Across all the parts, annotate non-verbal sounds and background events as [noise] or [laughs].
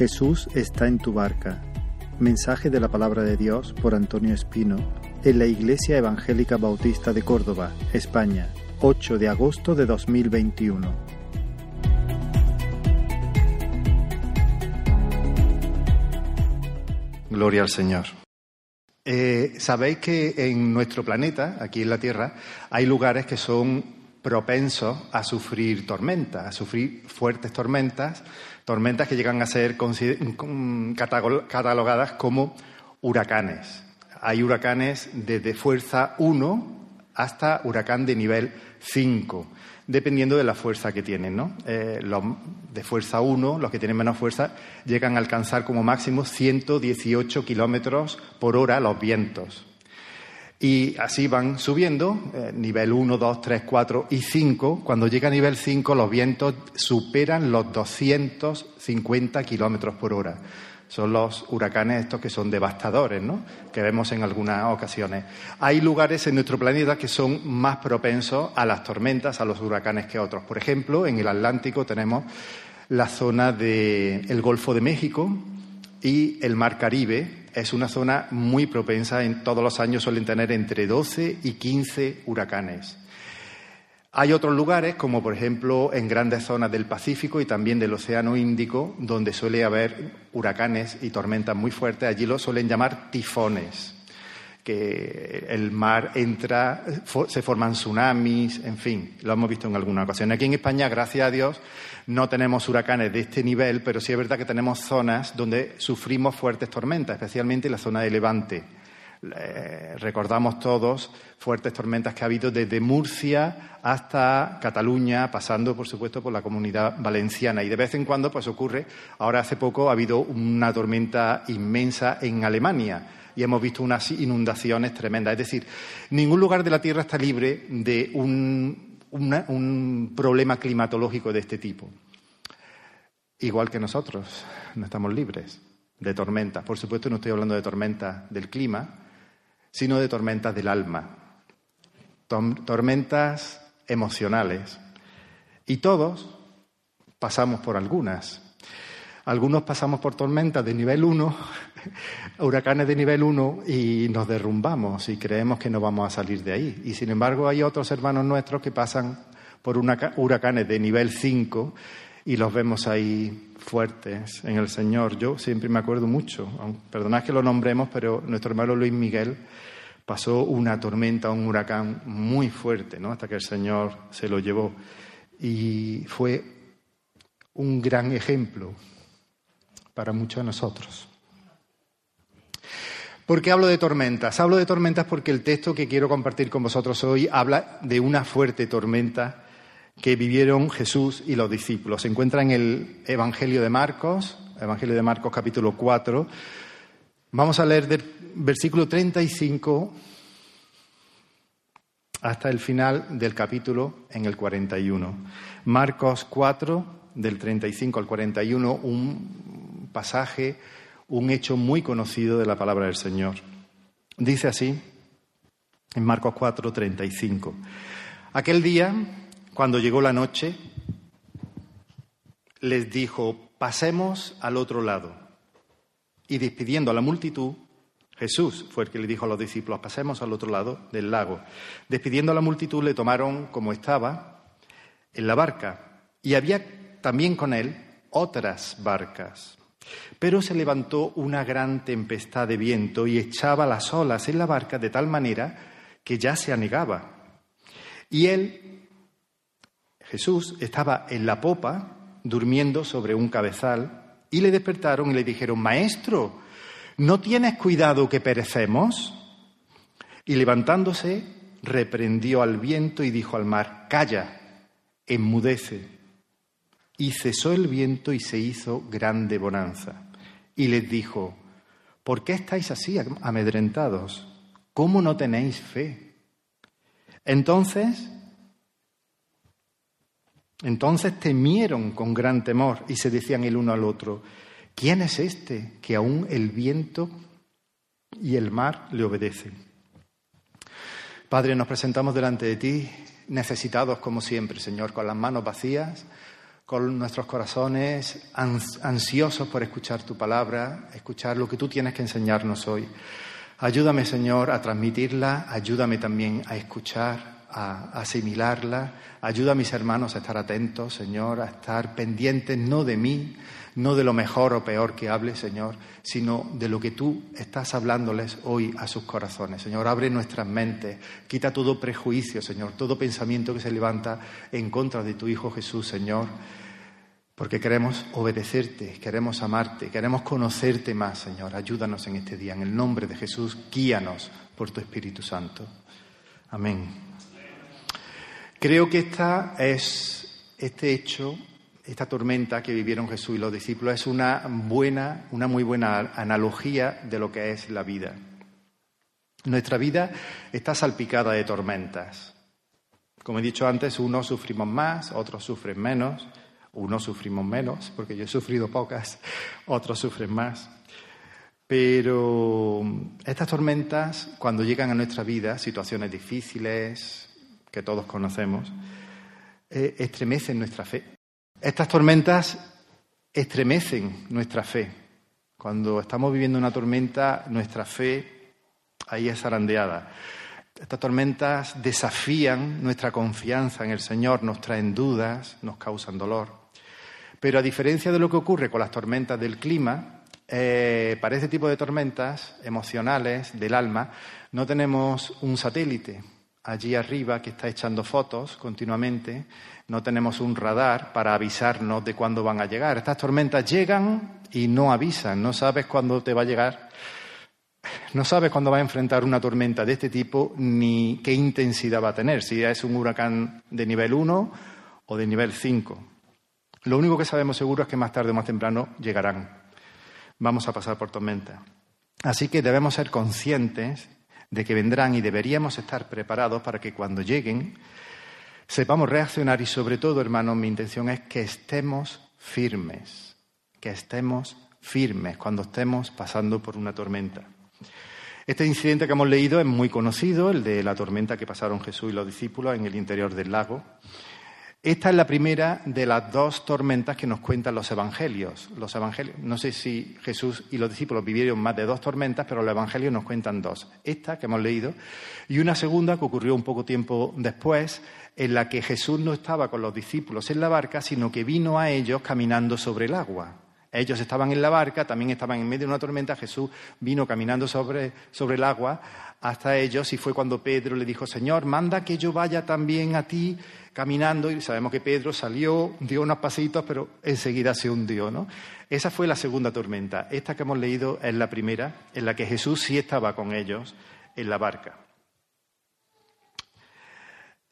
Jesús está en tu barca. Mensaje de la palabra de Dios por Antonio Espino en la Iglesia Evangélica Bautista de Córdoba, España, 8 de agosto de 2021. Gloria al Señor. Eh, Sabéis que en nuestro planeta, aquí en la Tierra, hay lugares que son propensos a sufrir tormentas, a sufrir fuertes tormentas, tormentas que llegan a ser catalogadas como huracanes. Hay huracanes desde fuerza 1 hasta huracán de nivel 5, dependiendo de la fuerza que tienen. Eh, de fuerza 1, los que tienen menos fuerza, llegan a alcanzar como máximo 118 kilómetros por hora los vientos. Y así van subiendo, eh, nivel 1, 2, 3, 4 y 5. Cuando llega a nivel 5, los vientos superan los 250 kilómetros por hora. Son los huracanes estos que son devastadores, ¿no? Que vemos en algunas ocasiones. Hay lugares en nuestro planeta que son más propensos a las tormentas, a los huracanes que otros. Por ejemplo, en el Atlántico tenemos la zona del Golfo de México y el Mar Caribe, es una zona muy propensa, en todos los años suelen tener entre 12 y 15 huracanes. Hay otros lugares, como por ejemplo en grandes zonas del Pacífico y también del Océano Índico, donde suele haber huracanes y tormentas muy fuertes. Allí lo suelen llamar tifones, que el mar entra, se forman tsunamis, en fin, lo hemos visto en alguna ocasión. Aquí en España, gracias a Dios, no tenemos huracanes de este nivel, pero sí es verdad que tenemos zonas donde sufrimos fuertes tormentas, especialmente la zona de Levante. recordamos todos fuertes tormentas que ha habido desde Murcia hasta Cataluña, pasando, por supuesto, por la comunidad valenciana. Y de vez en cuando, pues ocurre, ahora hace poco ha habido una tormenta inmensa en Alemania y hemos visto unas inundaciones tremendas. Es decir, ningún lugar de la Tierra está libre de un problema climatológico de este tipo. Igual que nosotros, no estamos libres de tormentas. Por supuesto, no estoy hablando de tormentas del clima, sino de tormentas del alma, tormentas emocionales. Y todos pasamos por algunas. Algunos pasamos por tormentas de nivel 1, [laughs] huracanes de nivel 1 y nos derrumbamos y creemos que no vamos a salir de ahí. Y sin embargo hay otros hermanos nuestros que pasan por huracanes de nivel 5 y los vemos ahí fuertes en el Señor. Yo siempre me acuerdo mucho, perdonad que lo nombremos, pero nuestro hermano Luis Miguel pasó una tormenta, un huracán muy fuerte, ¿no? Hasta que el Señor se lo llevó. Y fue un gran ejemplo para muchos de nosotros. ¿Por qué hablo de tormentas? Hablo de tormentas porque el texto que quiero compartir con vosotros hoy habla de una fuerte tormenta que vivieron Jesús y los discípulos. Se encuentra en el Evangelio de Marcos, Evangelio de Marcos capítulo 4. Vamos a leer del versículo 35 hasta el final del capítulo en el 41. Marcos 4, del 35 al 41, un pasaje, un hecho muy conocido de la palabra del Señor. Dice así en Marcos 4, 35. Aquel día, cuando llegó la noche, les dijo, pasemos al otro lado. Y despidiendo a la multitud, Jesús fue el que le dijo a los discípulos, pasemos al otro lado del lago. Despidiendo a la multitud, le tomaron como estaba en la barca. Y había también con él otras barcas. Pero se levantó una gran tempestad de viento y echaba las olas en la barca de tal manera que ya se anegaba. Y él, Jesús, estaba en la popa, durmiendo sobre un cabezal, y le despertaron y le dijeron, Maestro, ¿no tienes cuidado que perecemos? Y levantándose, reprendió al viento y dijo al mar, Calla, enmudece. Y cesó el viento y se hizo grande bonanza. Y les dijo, ¿por qué estáis así amedrentados? ¿Cómo no tenéis fe? Entonces, entonces temieron con gran temor y se decían el uno al otro, ¿quién es este que aún el viento y el mar le obedecen? Padre, nos presentamos delante de ti necesitados como siempre, Señor, con las manos vacías con nuestros corazones ansiosos por escuchar tu palabra, escuchar lo que tú tienes que enseñarnos hoy. Ayúdame, Señor, a transmitirla, ayúdame también a escuchar, a asimilarla, ayuda a mis hermanos a estar atentos, Señor, a estar pendientes no de mí, no de lo mejor o peor que hable, Señor, sino de lo que tú estás hablándoles hoy a sus corazones. Señor, abre nuestras mentes, quita todo prejuicio, Señor, todo pensamiento que se levanta en contra de tu Hijo Jesús, Señor, porque queremos obedecerte, queremos amarte, queremos conocerte más, Señor. Ayúdanos en este día. En el nombre de Jesús, guíanos por tu Espíritu Santo. Amén. Creo que esta es, este hecho esta tormenta que vivieron Jesús y los discípulos es una buena, una muy buena analogía de lo que es la vida. Nuestra vida está salpicada de tormentas. Como he dicho antes, unos sufrimos más, otros sufren menos, unos sufrimos menos, porque yo he sufrido pocas, [laughs] otros sufren más. Pero estas tormentas, cuando llegan a nuestra vida, situaciones difíciles que todos conocemos, eh, estremecen nuestra fe. Estas tormentas estremecen nuestra fe. Cuando estamos viviendo una tormenta, nuestra fe ahí es zarandeada. Estas tormentas desafían nuestra confianza en el Señor, nos traen dudas, nos causan dolor. Pero a diferencia de lo que ocurre con las tormentas del clima, eh, para este tipo de tormentas emocionales del alma, no tenemos un satélite allí arriba que está echando fotos continuamente, no tenemos un radar para avisarnos de cuándo van a llegar. Estas tormentas llegan y no avisan, no sabes cuándo te va a llegar, no sabes cuándo va a enfrentar una tormenta de este tipo ni qué intensidad va a tener, si es un huracán de nivel 1 o de nivel 5. Lo único que sabemos seguro es que más tarde o más temprano llegarán. Vamos a pasar por tormenta. Así que debemos ser conscientes de que vendrán y deberíamos estar preparados para que cuando lleguen sepamos reaccionar y sobre todo, hermanos, mi intención es que estemos firmes, que estemos firmes cuando estemos pasando por una tormenta. Este incidente que hemos leído es muy conocido, el de la tormenta que pasaron Jesús y los discípulos en el interior del lago. Esta es la primera de las dos tormentas que nos cuentan los evangelios. Los evangelios, no sé si Jesús y los discípulos vivieron más de dos tormentas, pero los evangelios nos cuentan dos. Esta que hemos leído y una segunda que ocurrió un poco tiempo después, en la que Jesús no estaba con los discípulos en la barca, sino que vino a ellos caminando sobre el agua. Ellos estaban en la barca, también estaban en medio de una tormenta, Jesús vino caminando sobre, sobre el agua hasta ellos y fue cuando Pedro le dijo, Señor, manda que yo vaya también a ti caminando y sabemos que Pedro salió, dio unos pasitos, pero enseguida se hundió, ¿no? Esa fue la segunda tormenta. Esta que hemos leído es la primera, en la que Jesús sí estaba con ellos en la barca.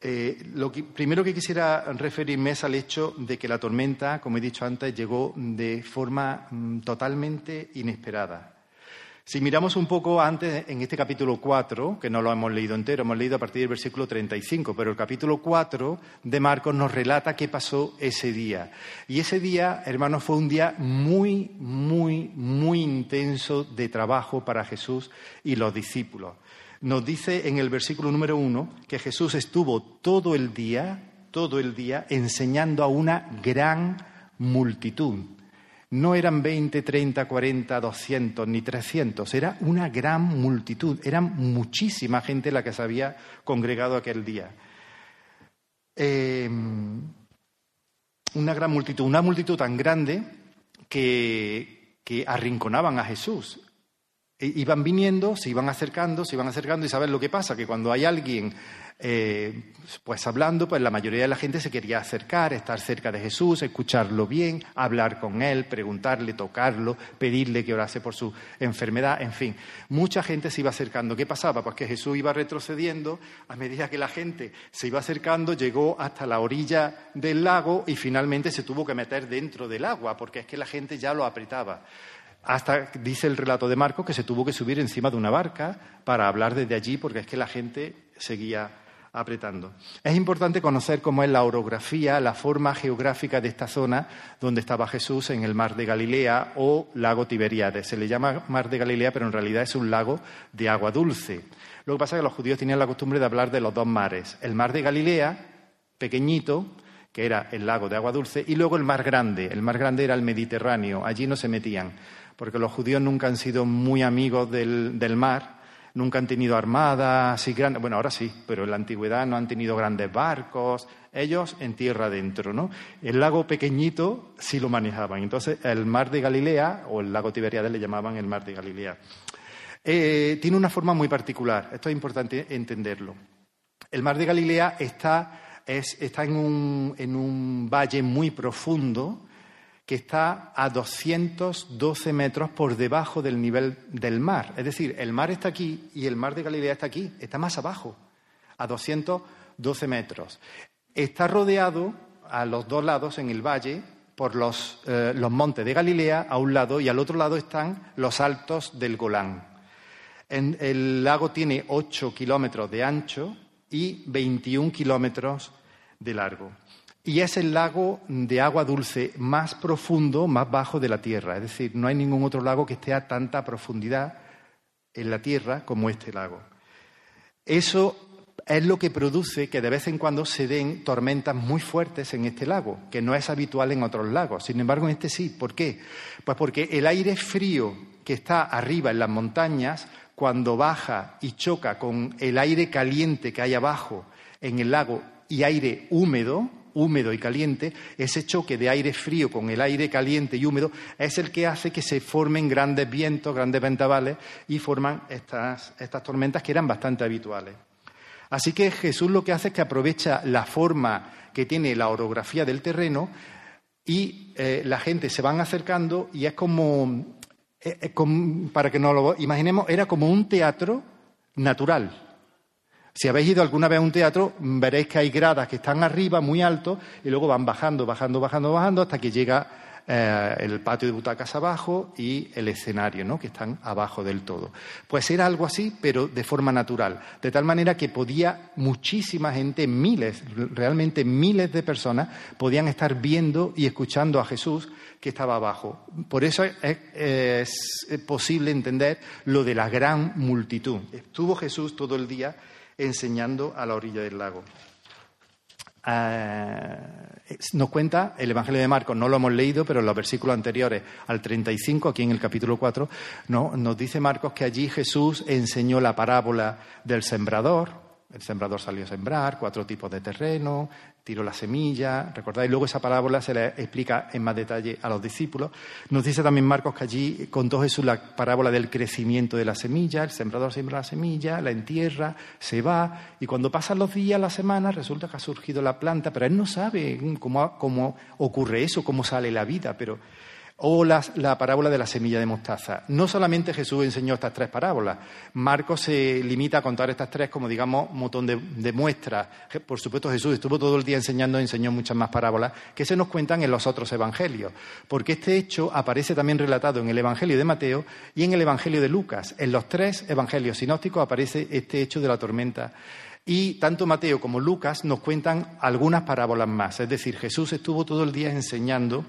Eh, lo primero que quisiera referirme es al hecho de que la tormenta, como he dicho antes, llegó de forma mm, totalmente inesperada. Si miramos un poco antes, en este capítulo 4, que no lo hemos leído entero, hemos leído a partir del versículo 35, pero el capítulo 4 de Marcos nos relata qué pasó ese día. Y ese día, hermanos, fue un día muy, muy, muy intenso de trabajo para Jesús y los discípulos. Nos dice en el versículo número 1 que Jesús estuvo todo el día, todo el día, enseñando a una gran multitud. No eran 20, 30, 40, 200 ni 300, era una gran multitud, era muchísima gente la que se había congregado aquel día. Em, una gran multitud, una multitud tan grande que arrinconaban a Jesús. Iban viniendo, se iban acercando, se iban acercando y saber lo que pasa, que cuando hay alguien eh, pues hablando, pues la mayoría de la gente se quería acercar, estar cerca de Jesús, escucharlo bien, hablar con él, preguntarle, tocarlo, pedirle que orase por su enfermedad, en fin. Mucha gente se iba acercando. ¿Qué pasaba? Pues que Jesús iba retrocediendo a medida que la gente se iba acercando, llegó hasta la orilla del lago y finalmente se tuvo que meter dentro del agua, porque es que la gente ya lo apretaba. Hasta, dice el relato de Marcos, que se tuvo que subir encima de una barca para hablar desde allí, porque es que la gente seguía apretando. Es importante conocer cómo es la orografía, la forma geográfica de esta zona donde estaba Jesús en el mar de Galilea o lago Tiberiades. Se le llama mar de Galilea, pero en realidad es un lago de agua dulce. Lo que pasa es que los judíos tenían la costumbre de hablar de los dos mares. El mar de Galilea, pequeñito, que era el lago de agua dulce, y luego el mar grande. El mar grande era el Mediterráneo, allí no se metían, porque los judíos nunca han sido muy amigos del, del mar, nunca han tenido armadas así grandes, bueno, ahora sí, pero en la antigüedad no han tenido grandes barcos, ellos en tierra adentro, ¿no? El lago pequeñito sí lo manejaban, entonces el mar de Galilea, o el lago Tiberiades le llamaban el mar de Galilea. Eh, tiene una forma muy particular, esto es importante entenderlo. El mar de Galilea está está en un, valle muy profundo que está a 212 metros por debajo del nivel del mar. Es decir, el mar está aquí y el mar de Galilea está aquí, está más abajo, a 212 metros. Está rodeado a los dos lados en el valle por los, eh, los montes de Galilea a un lado y al otro lado están los altos del Golán. el lago tiene 8 kilómetros de ancho y 21 kilómetros de largo. Y es el lago de agua dulce más profundo, más bajo de la Tierra. Es decir, no hay ningún otro lago que esté a tanta profundidad en la Tierra como este lago. Eso es lo que produce que de vez en cuando se den tormentas muy fuertes en este lago, que no es habitual en otros lagos. Sin embargo, en este sí. ¿Por qué? Pues porque el aire frío que está arriba en las montañas, cuando baja y choca con el aire caliente que hay abajo en el lago y aire húmedo, húmedo y caliente, ese choque de aire frío con el aire caliente y húmedo es el que hace que se formen grandes vientos, grandes ventavales y forman estas, tormentas que eran bastante habituales. Así que Jesús lo que hace es que aprovecha la forma que tiene la orografía del terreno y eh, la gente se van acercando y es como, eh, para que nos lo imaginemos, era como un teatro natural. Si habéis ido alguna vez a un teatro, veréis que hay gradas que están arriba, muy alto, y luego van bajando, bajando, bajando, bajando, hasta que llega eh, el patio de butacas abajo y el escenario, ¿no? que están abajo del todo. Pues era algo así, pero de forma natural, de tal manera que podía muchísima gente, miles, realmente miles de personas, podían estar viendo y escuchando a Jesús que estaba abajo. Por eso es posible entender lo de la gran multitud. Estuvo Jesús todo el día enseñando a la orilla del lago. Eh, nos cuenta el Evangelio de Marcos, no lo hemos leído, pero en los versículos anteriores al 35, aquí en el capítulo 4, nos dice Marcos que allí Jesús enseñó la parábola del sembrador, el sembrador salió a sembrar, cuatro tipos de terreno, tiró la semilla, recordáis, luego esa parábola se le explica en más detalle a los discípulos. Nos dice también Marcos que allí contó Jesús la parábola del crecimiento de la semilla, el sembrador siembra la semilla, la entierra, se va, y cuando pasan los días, las semanas, resulta que ha surgido la planta, pero él no sabe cómo, cómo ocurre eso, cómo sale la vida, pero o la parábola de la semilla de mostaza. No solamente Jesús enseñó estas tres parábolas, Marcos se limita a contar estas tres como, digamos, un montón de, muestras. Por supuesto, Jesús estuvo todo el día enseñando y enseñó muchas más parábolas que se nos cuentan en los otros evangelios, porque este hecho aparece también relatado en el Evangelio de Mateo y en el Evangelio de Lucas. En los tres evangelios sinópticos aparece este hecho de la tormenta. Y tanto Mateo como Lucas nos cuentan algunas parábolas más. Es decir, Jesús estuvo todo el día enseñando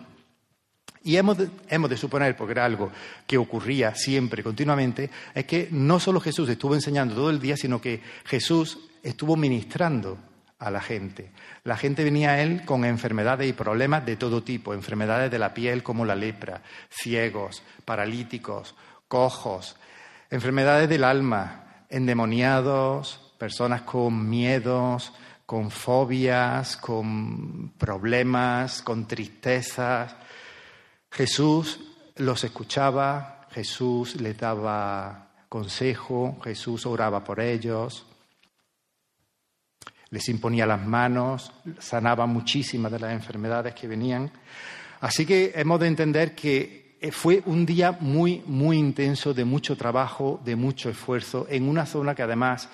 y hemos de, suponer, porque era algo que ocurría siempre, continuamente, es que no solo Jesús estuvo enseñando todo el día, sino que Jesús estuvo ministrando a la gente. La gente venía a él con enfermedades y problemas de todo tipo, enfermedades de la piel como la lepra, ciegos, paralíticos, cojos, enfermedades del alma, endemoniados, personas con miedos, con fobias, con problemas, con tristezas, Jesús los escuchaba, Jesús les daba consejo, Jesús oraba por ellos, les imponía las manos, sanaba muchísimas de las enfermedades que venían. Así que hemos de entender que fue un día muy, muy intenso, de mucho trabajo, de mucho esfuerzo, en una zona que además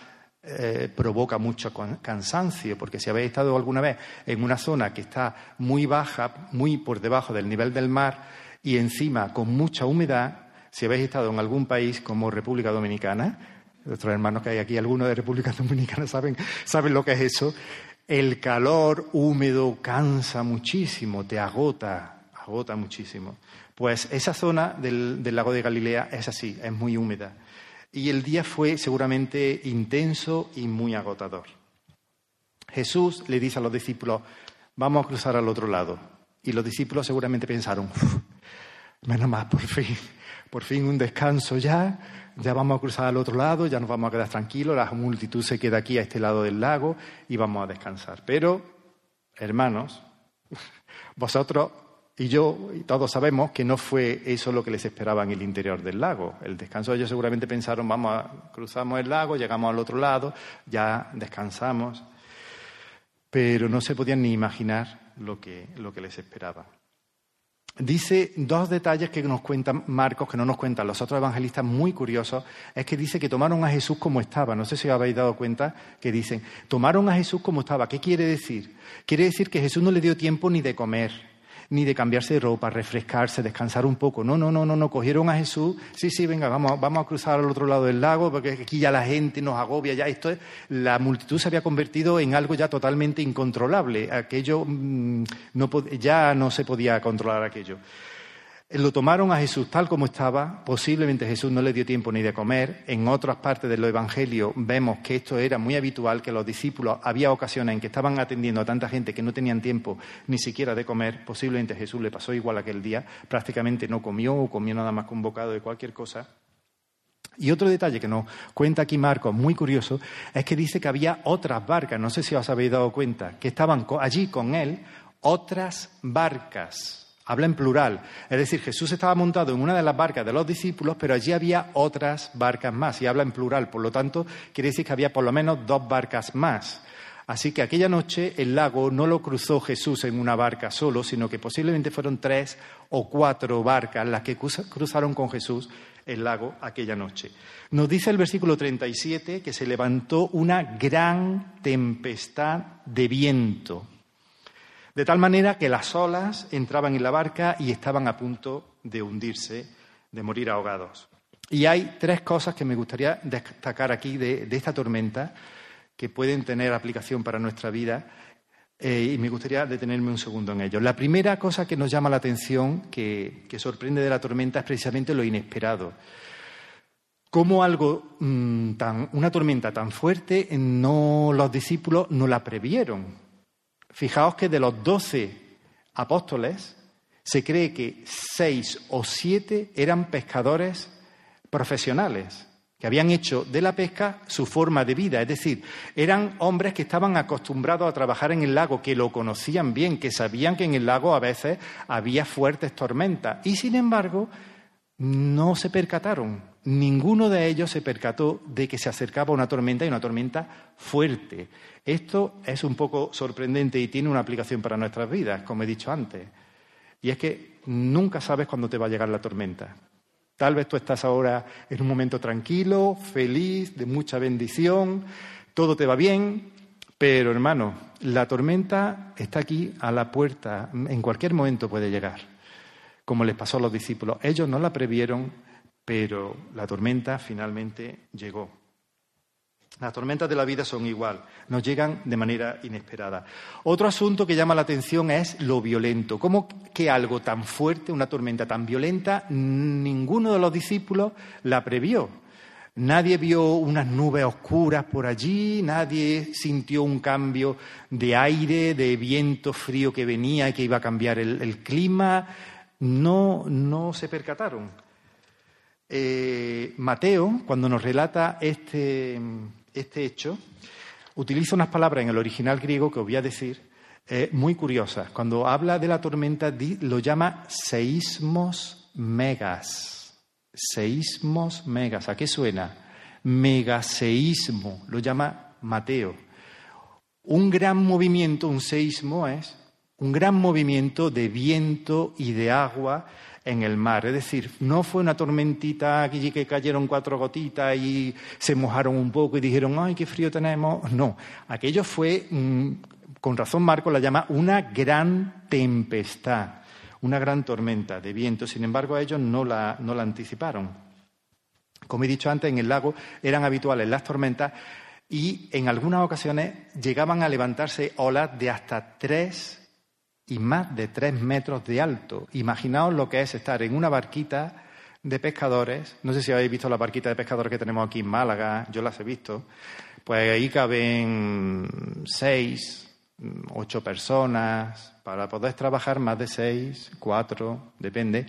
eh, provoca mucho cansancio, porque si habéis estado alguna vez en una zona que está muy baja, muy por debajo del nivel del mar y encima con mucha humedad, si habéis estado en algún país como República Dominicana, nuestros hermanos que hay aquí, algunos de República [laughs] Dominicana saben, saben lo que es eso, el calor húmedo cansa muchísimo, te agota, agota muchísimo. Pues esa zona del lago de Galilea es así, es muy húmeda y el día fue seguramente intenso y muy agotador. Jesús le dice a los discípulos, vamos a cruzar al otro lado. Y los discípulos seguramente pensaron, menos mal, por fin, por fin un descanso ya, ya vamos a cruzar al otro lado, ya nos vamos a quedar tranquilos, la multitud se queda aquí a este lado del lago y vamos a descansar. Pero, hermanos, [laughs] vosotros y yo y todos sabemos que no fue eso lo que les esperaba en el interior del lago. El descanso ellos seguramente pensaron, vamos a cruzamos el lago, llegamos al otro lado, ya descansamos. Pero no se podían ni imaginar lo que, lo que les esperaba. Dice dos detalles que nos cuentan Marcos, que no nos cuentan los otros evangelistas, muy curiosos. Es que dice que tomaron a Jesús como estaba. No sé si os habéis dado cuenta que dicen, tomaron a Jesús como estaba. ¿Qué quiere decir? Quiere decir que Jesús no le dio tiempo ni de comer, ni de cambiarse de ropa, refrescarse, descansar un poco. No, no, no, no, no. Cogieron a Jesús. Sí, sí, venga, vamos, vamos a cruzar al otro lado del lago, porque aquí ya la gente nos agobia, ya esto es. La multitud se había convertido en algo ya totalmente incontrolable. Aquello mm, no, ya no se podía controlar aquello. Lo tomaron a Jesús tal como estaba, posiblemente Jesús no le dio tiempo ni de comer. En otras partes del Evangelio vemos que esto era muy habitual, que los discípulos había ocasiones en que estaban atendiendo a tanta gente que no tenían tiempo ni siquiera de comer. Posiblemente Jesús le pasó igual aquel día, prácticamente no comió o comió nada más con bocado de cualquier cosa. Y otro detalle que nos cuenta aquí Marcos, muy curioso, es que dice que había otras barcas, no sé si os habéis dado cuenta, que estaban allí con él, otras barcas. Habla en plural. Es decir, Jesús estaba montado en una de las barcas de los discípulos, pero allí había otras barcas más. Y habla en plural. Por lo tanto, quiere decir que había por lo menos dos barcas más. Así que aquella noche el lago no lo cruzó Jesús en una barca solo, sino que posiblemente fueron tres o cuatro barcas las que cruzaron con Jesús el lago aquella noche. Nos dice el versículo 37 que se levantó una gran tempestad de viento de tal manera que las olas entraban en la barca y estaban a punto de hundirse, de morir ahogados. Y hay tres cosas que me gustaría destacar aquí de, esta tormenta que pueden tener aplicación para nuestra vida eh, y me gustaría detenerme un segundo en ello. La primera cosa que nos llama la atención, que, sorprende de la tormenta, es precisamente lo inesperado. Cómo algo mm, tan, una tormenta tan fuerte, no los discípulos no la previeron. Fijaos que de los doce apóstoles se cree que seis o siete eran pescadores profesionales, que habían hecho de la pesca su forma de vida, es decir, eran hombres que estaban acostumbrados a trabajar en el lago, que lo conocían bien, que sabían que en el lago a veces había fuertes tormentas, y sin embargo no se percataron, ninguno de ellos se percató de que se acercaba una tormenta y una tormenta fuerte. Esto es un poco sorprendente y tiene una aplicación para nuestras vidas, como he dicho antes. Y es que nunca sabes cuándo te va a llegar la tormenta. Tal vez tú estás ahora en un momento tranquilo, feliz, de mucha bendición, todo te va bien, pero hermano, la tormenta está aquí a la puerta, en cualquier momento puede llegar como les pasó a los discípulos. Ellos no la previeron, pero la tormenta finalmente llegó. Las tormentas de la vida son igual, nos llegan de manera inesperada. Otro asunto que llama la atención es lo violento. ¿Cómo que algo tan fuerte, una tormenta tan violenta, ninguno de los discípulos la previó? Nadie vio unas nubes oscuras por allí, nadie sintió un cambio de aire, de viento frío que venía y que iba a cambiar el, clima, no, no se percataron. Eh, Mateo, cuando nos relata este, este, hecho, utiliza unas palabras en el original griego que os voy a decir, eh, muy curiosas. Cuando habla de la tormenta, lo llama seísmos megas. Seísmos megas. ¿A qué suena? Megaseísmo, lo llama Mateo. Un gran movimiento, un seísmo es un gran movimiento de viento y de agua en el mar. Es decir, no fue una tormentita aquí que cayeron cuatro gotitas y se mojaron un poco y dijeron, ay, qué frío tenemos. No, aquello fue, mm, con razón Marco la llama una gran tempestad, una gran tormenta de viento. Sin embargo, ellos no la, no la anticiparon. Como he dicho antes, en el lago eran habituales las tormentas y en algunas ocasiones llegaban a levantarse olas de hasta tres y más de tres metros de alto. Imaginaos lo que es estar en una barquita de pescadores. No sé si habéis visto la barquita de pescadores que tenemos aquí en Málaga, yo las he visto. Pues ahí caben seis, ocho personas, para poder trabajar más de seis, cuatro, depende.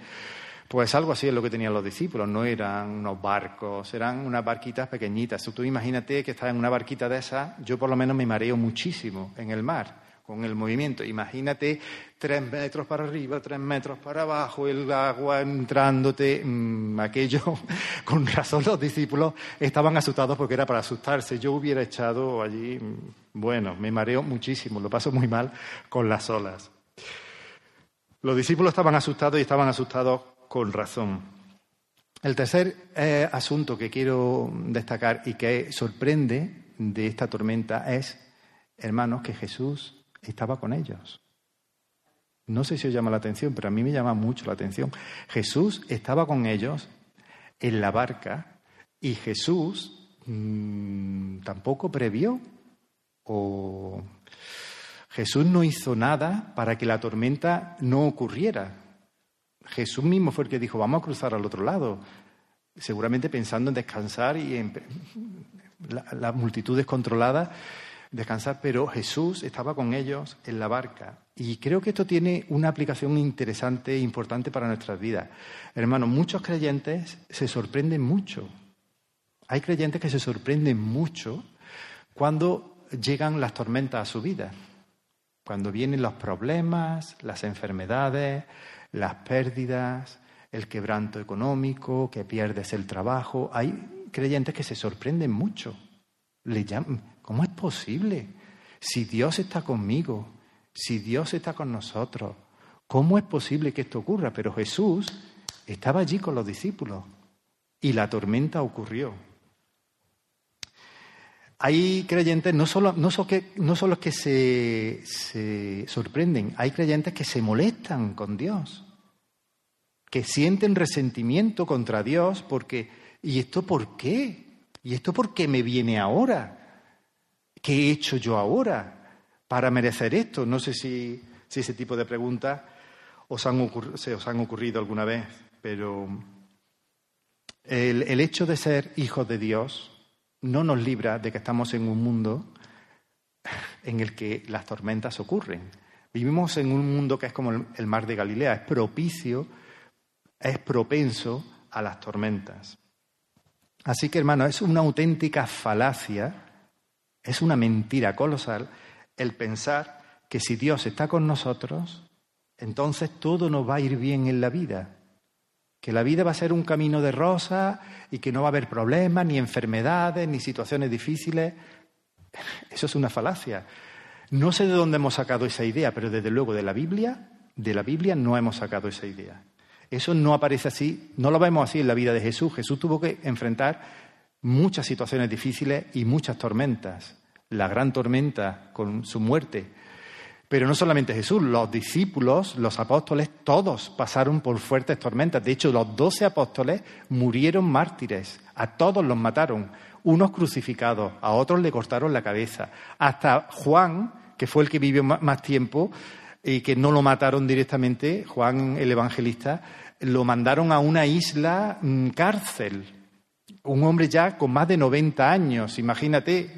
Pues algo así es lo que tenían los discípulos, no eran unos barcos, eran unas barquitas pequeñitas. Tú imagínate que estás en una barquita de esas, yo por lo menos me mareo muchísimo en el mar con el movimiento. Imagínate tres metros para arriba, tres metros para abajo, el agua entrándote, mm, aquello. [laughs] Con razón los discípulos estaban asustados porque era para asustarse. Yo hubiera echado allí, mm, bueno, me mareo muchísimo, lo paso muy mal con las olas. Los discípulos estaban asustados y estaban asustados con razón. El tercer eh, asunto que quiero destacar y que sorprende de esta tormenta es, hermanos, que Jesús estaba con ellos. No sé si os llama la atención, pero a mí me llama mucho la atención. Jesús estaba con ellos en la barca y Jesús mm, tampoco previó o Jesús no hizo nada para que la tormenta no ocurriera. Jesús mismo fue el que dijo, vamos a cruzar al otro lado, seguramente pensando en descansar y en la, multitud descontrolada descansar, pero Jesús estaba con ellos en la barca. Y creo que esto tiene una aplicación interesante e importante para nuestras vidas. Hermanos, muchos creyentes se sorprenden mucho. Hay creyentes que se sorprenden mucho cuando llegan las tormentas a su vida, cuando vienen los problemas, las enfermedades, las pérdidas, el quebranto económico, que pierdes el trabajo. Hay creyentes que se sorprenden mucho. Le llaman, ¿Cómo es posible? Si Dios está conmigo, si Dios está con nosotros, ¿cómo es posible que esto ocurra? Pero Jesús estaba allí con los discípulos y la tormenta ocurrió. Hay creyentes, no solo, no que, que se, se sorprenden, hay creyentes que se molestan con Dios, que sienten resentimiento contra Dios porque, ¿y esto por qué? ¿Y esto por qué me viene ahora? ¿Qué he hecho yo ahora para merecer esto? No sé si, ese tipo de preguntas os han se os han ocurrido alguna vez, pero el, el hecho de ser hijos de Dios no nos libra de que estamos en un mundo en el que las tormentas ocurren. Vivimos en un mundo que es como el mar de Galilea, es propicio, es propenso a las tormentas. Así que, hermano, es una auténtica falacia es una mentira colosal el pensar que si Dios está con nosotros, entonces todo nos va a ir bien en la vida. Que la vida va a ser un camino de rosa y que no va a haber problemas, ni enfermedades, ni situaciones difíciles. Eso es una falacia. No sé de dónde hemos sacado esa idea, pero desde luego de la Biblia, de la Biblia no hemos sacado esa idea. Eso no aparece así, no lo vemos así en la vida de Jesús. Jesús tuvo que enfrentar muchas situaciones difíciles y muchas tormentas. La gran tormenta con su muerte. Pero no solamente Jesús, los discípulos, los apóstoles, todos pasaron por fuertes tormentas. De hecho, los doce apóstoles murieron mártires. A todos los mataron. Unos crucificados, a otros le cortaron la cabeza. Hasta Juan, que fue el que vivió más tiempo y que no lo mataron directamente, Juan el Evangelista, lo mandaron a una isla mm, cárcel un hombre ya con más de 90 años, imagínate,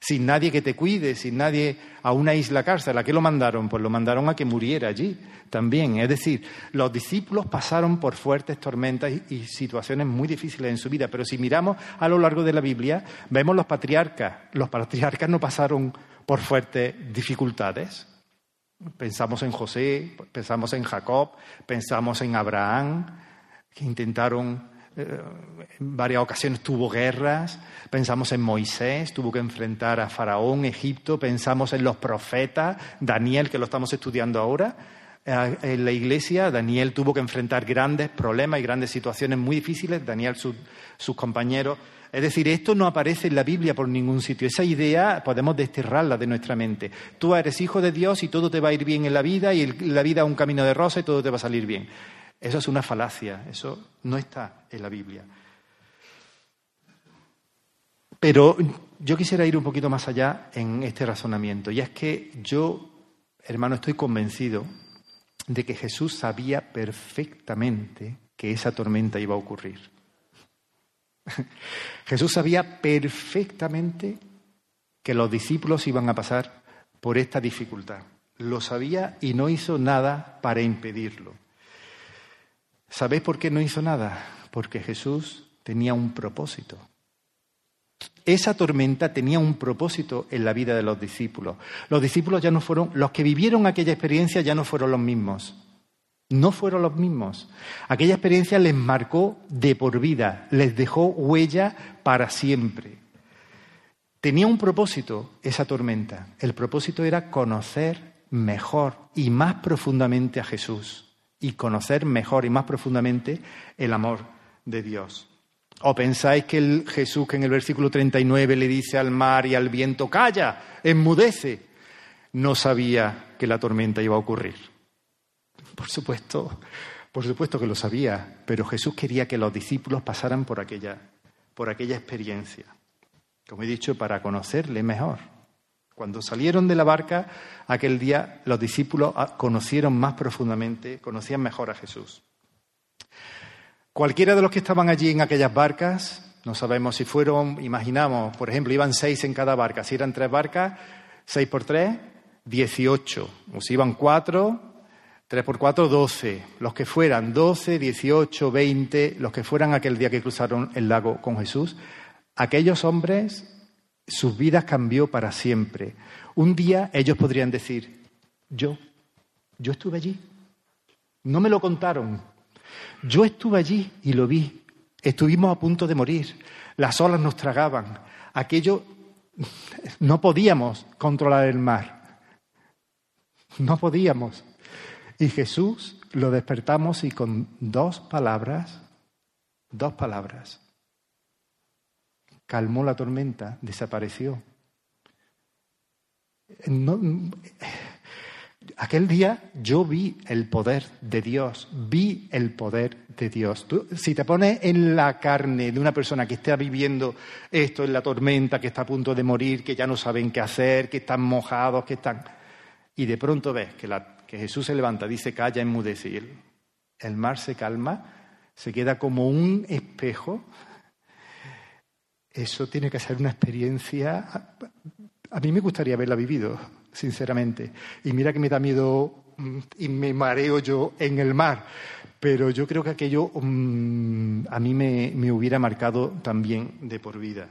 sin nadie que te cuide, sin nadie a una isla cárcel. ¿A qué lo mandaron? Pues lo mandaron a que muriera allí también. Es decir, los discípulos pasaron por fuertes tormentas y, situaciones muy difíciles en su vida. Pero si miramos a lo largo de la Biblia, vemos los patriarcas. Los patriarcas no pasaron por fuertes dificultades. Pensamos en José, pensamos en Jacob, pensamos en Abraham, que intentaron en varias ocasiones tuvo guerras, pensamos en Moisés, tuvo que enfrentar a Faraón, Egipto, pensamos en los profetas, Daniel, que lo estamos estudiando ahora. Eh, en la iglesia, Daniel tuvo que enfrentar grandes problemas y grandes situaciones muy difíciles, Daniel, sus compañeros. Es decir, esto no aparece en la Biblia por ningún sitio. Esa idea podemos desterrarla de nuestra mente. Tú eres hijo de Dios y todo te va a ir bien en la vida y la vida es un camino de rosa y todo te va a salir bien. Eso es una falacia, eso no está en la Biblia. Pero yo quisiera ir un poquito más allá en este razonamiento, y es que yo, hermano, estoy convencido de que Jesús sabía perfectamente que esa tormenta iba a ocurrir. [laughs] Jesús sabía perfectamente que los discípulos iban a pasar por esta dificultad. Lo sabía y no hizo nada para impedirlo. ¿Sabéis por qué no hizo nada? Porque Jesús tenía un propósito. Esa tormenta tenía un propósito en la vida de los discípulos. Los discípulos ya no fueron, los que vivieron aquella experiencia ya no fueron los mismos. No fueron los mismos. Aquella experiencia les marcó de por vida, les dejó huella para siempre. Tenía un propósito esa tormenta. El propósito era conocer mejor y más profundamente a Jesús y conocer mejor y más profundamente el amor de Dios. ¿O pensáis que el Jesús que en el versículo 39 le dice al mar y al viento, calla, enmudece, no sabía que la tormenta iba a ocurrir? Por supuesto, por supuesto que lo sabía, pero Jesús quería que los discípulos pasaran por aquella, por aquella experiencia, como he dicho, para conocerle mejor. Cuando salieron de la barca aquel día, los discípulos conocieron más profundamente, conocían mejor a Jesús. Cualquiera de los que estaban allí en aquellas barcas, no sabemos si fueron, imaginamos, por ejemplo, iban seis en cada barca. Si eran tres barcas, seis por tres, dieciocho. O si iban cuatro, tres por cuatro, doce. Los que fueran doce, dieciocho, veinte, los que fueran aquel día que cruzaron el lago con Jesús, aquellos hombres, sus vidas cambió para siempre. Un día ellos podrían decir, yo, yo estuve allí. No me lo contaron, yo estuve allí y lo vi. Estuvimos a punto de morir. Las olas nos tragaban. Aquello [laughs] no podíamos controlar el mar. No podíamos. Y Jesús lo despertamos y con dos palabras, dos palabras, calmó la tormenta, desapareció. Aquel día yo vi el poder de Dios, vi el poder de Dios. si te pones en la carne de una persona que está viviendo esto en la tormenta, que está a punto de morir, que ya no saben qué hacer, que están mojados, que están... Y de pronto ves que, que Jesús se levanta, dice, calla, enmudece, y el mar se calma, se queda como un espejo. Eso tiene que ser una experiencia... A mí me gustaría haberla vivido sinceramente. Y mira que me da miedo mm, y me mareo yo en el mar, pero yo creo que aquello mm, a mí me, me hubiera marcado también de por vida.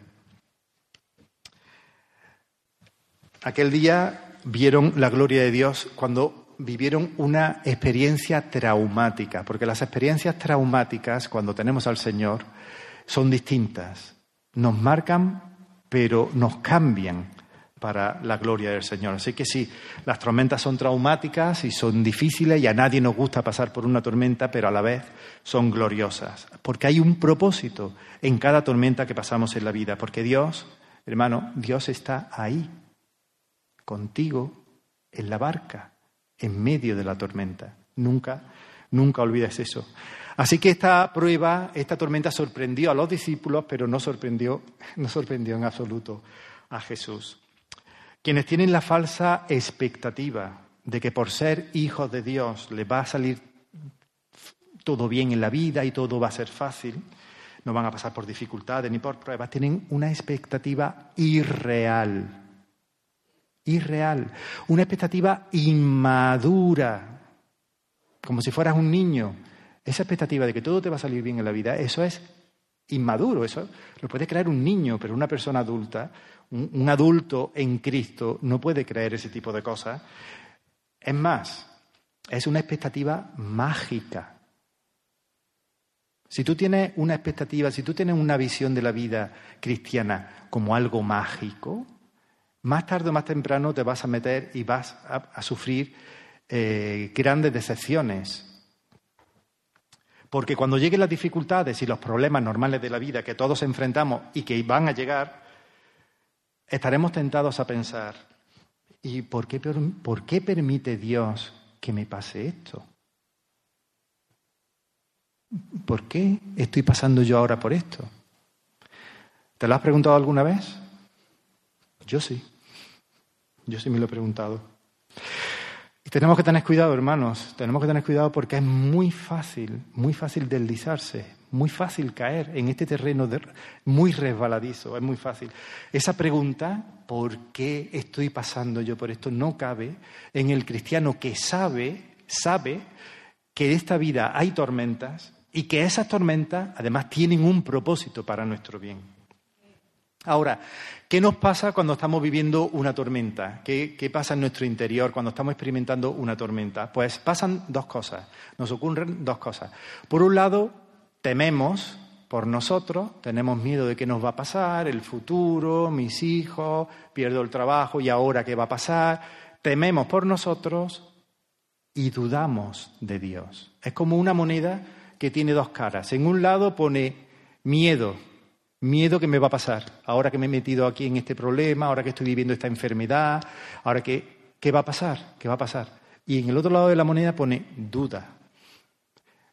Aquel día vieron la gloria de Dios cuando vivieron una experiencia traumática, porque las experiencias traumáticas, cuando tenemos al Señor, son distintas. Nos marcan, pero nos cambian para la gloria del Señor. Así que sí, las tormentas son traumáticas y son difíciles y a nadie nos gusta pasar por una tormenta, pero a la vez son gloriosas, porque hay un propósito en cada tormenta que pasamos en la vida, porque Dios, hermano, Dios está ahí, contigo, en la barca, en medio de la tormenta. Nunca, nunca olvides eso. Así que esta prueba, esta tormenta sorprendió a los discípulos, pero no sorprendió, [laughs] no sorprendió en absoluto a Jesús. Quienes tienen la falsa expectativa de que por ser hijos de Dios les va a salir todo bien en la vida y todo va a ser fácil, no van a pasar por dificultades ni por pruebas, tienen una expectativa irreal. Irreal. Una expectativa inmadura. Como si fueras un niño. Esa expectativa de que todo te va a salir bien en la vida, eso es inmaduro. Eso lo puede crear un niño, pero una persona adulta un, adulto en Cristo no puede creer ese tipo de cosas. Es más, es una expectativa mágica. Si tú tienes una expectativa, si tú tienes una visión de la vida cristiana como algo mágico, más tarde o más temprano te vas a meter y vas a, sufrir eh, grandes decepciones. Porque cuando lleguen las dificultades y los problemas normales de la vida que todos enfrentamos y que van a llegar, estaremos tentados a pensar, ¿y por qué, por qué permite Dios que me pase esto? ¿Por qué estoy pasando yo ahora por esto? ¿Te lo has preguntado alguna vez? Yo sí. Yo sí me lo he preguntado. Tenemos que tener cuidado, hermanos, tenemos que tener cuidado porque es muy fácil, muy fácil deslizarse, muy fácil caer en este terreno muy resbaladizo, es muy fácil. Esa pregunta, ¿por qué estoy pasando yo por esto? No cabe en el cristiano que sabe, sabe que en esta vida hay tormentas y que esas tormentas además tienen un propósito para nuestro bien. Ahora, ¿qué nos pasa cuando estamos viviendo una tormenta? ¿Qué, ¿Qué, pasa en nuestro interior cuando estamos experimentando una tormenta? Pues pasan dos cosas, nos ocurren dos cosas. Por un lado, tememos por nosotros, tenemos miedo de qué nos va a pasar, el futuro, mis hijos, pierdo el trabajo y ahora qué va a pasar. Tememos por nosotros y dudamos de Dios. Es como una moneda que tiene dos caras. En un lado pone miedo, miedo que me va a pasar, ahora que me he metido aquí en este problema, ahora que estoy viviendo esta enfermedad, ahora que, ¿qué va a pasar? ¿Qué va a pasar? Y en el otro lado de la moneda pone duda.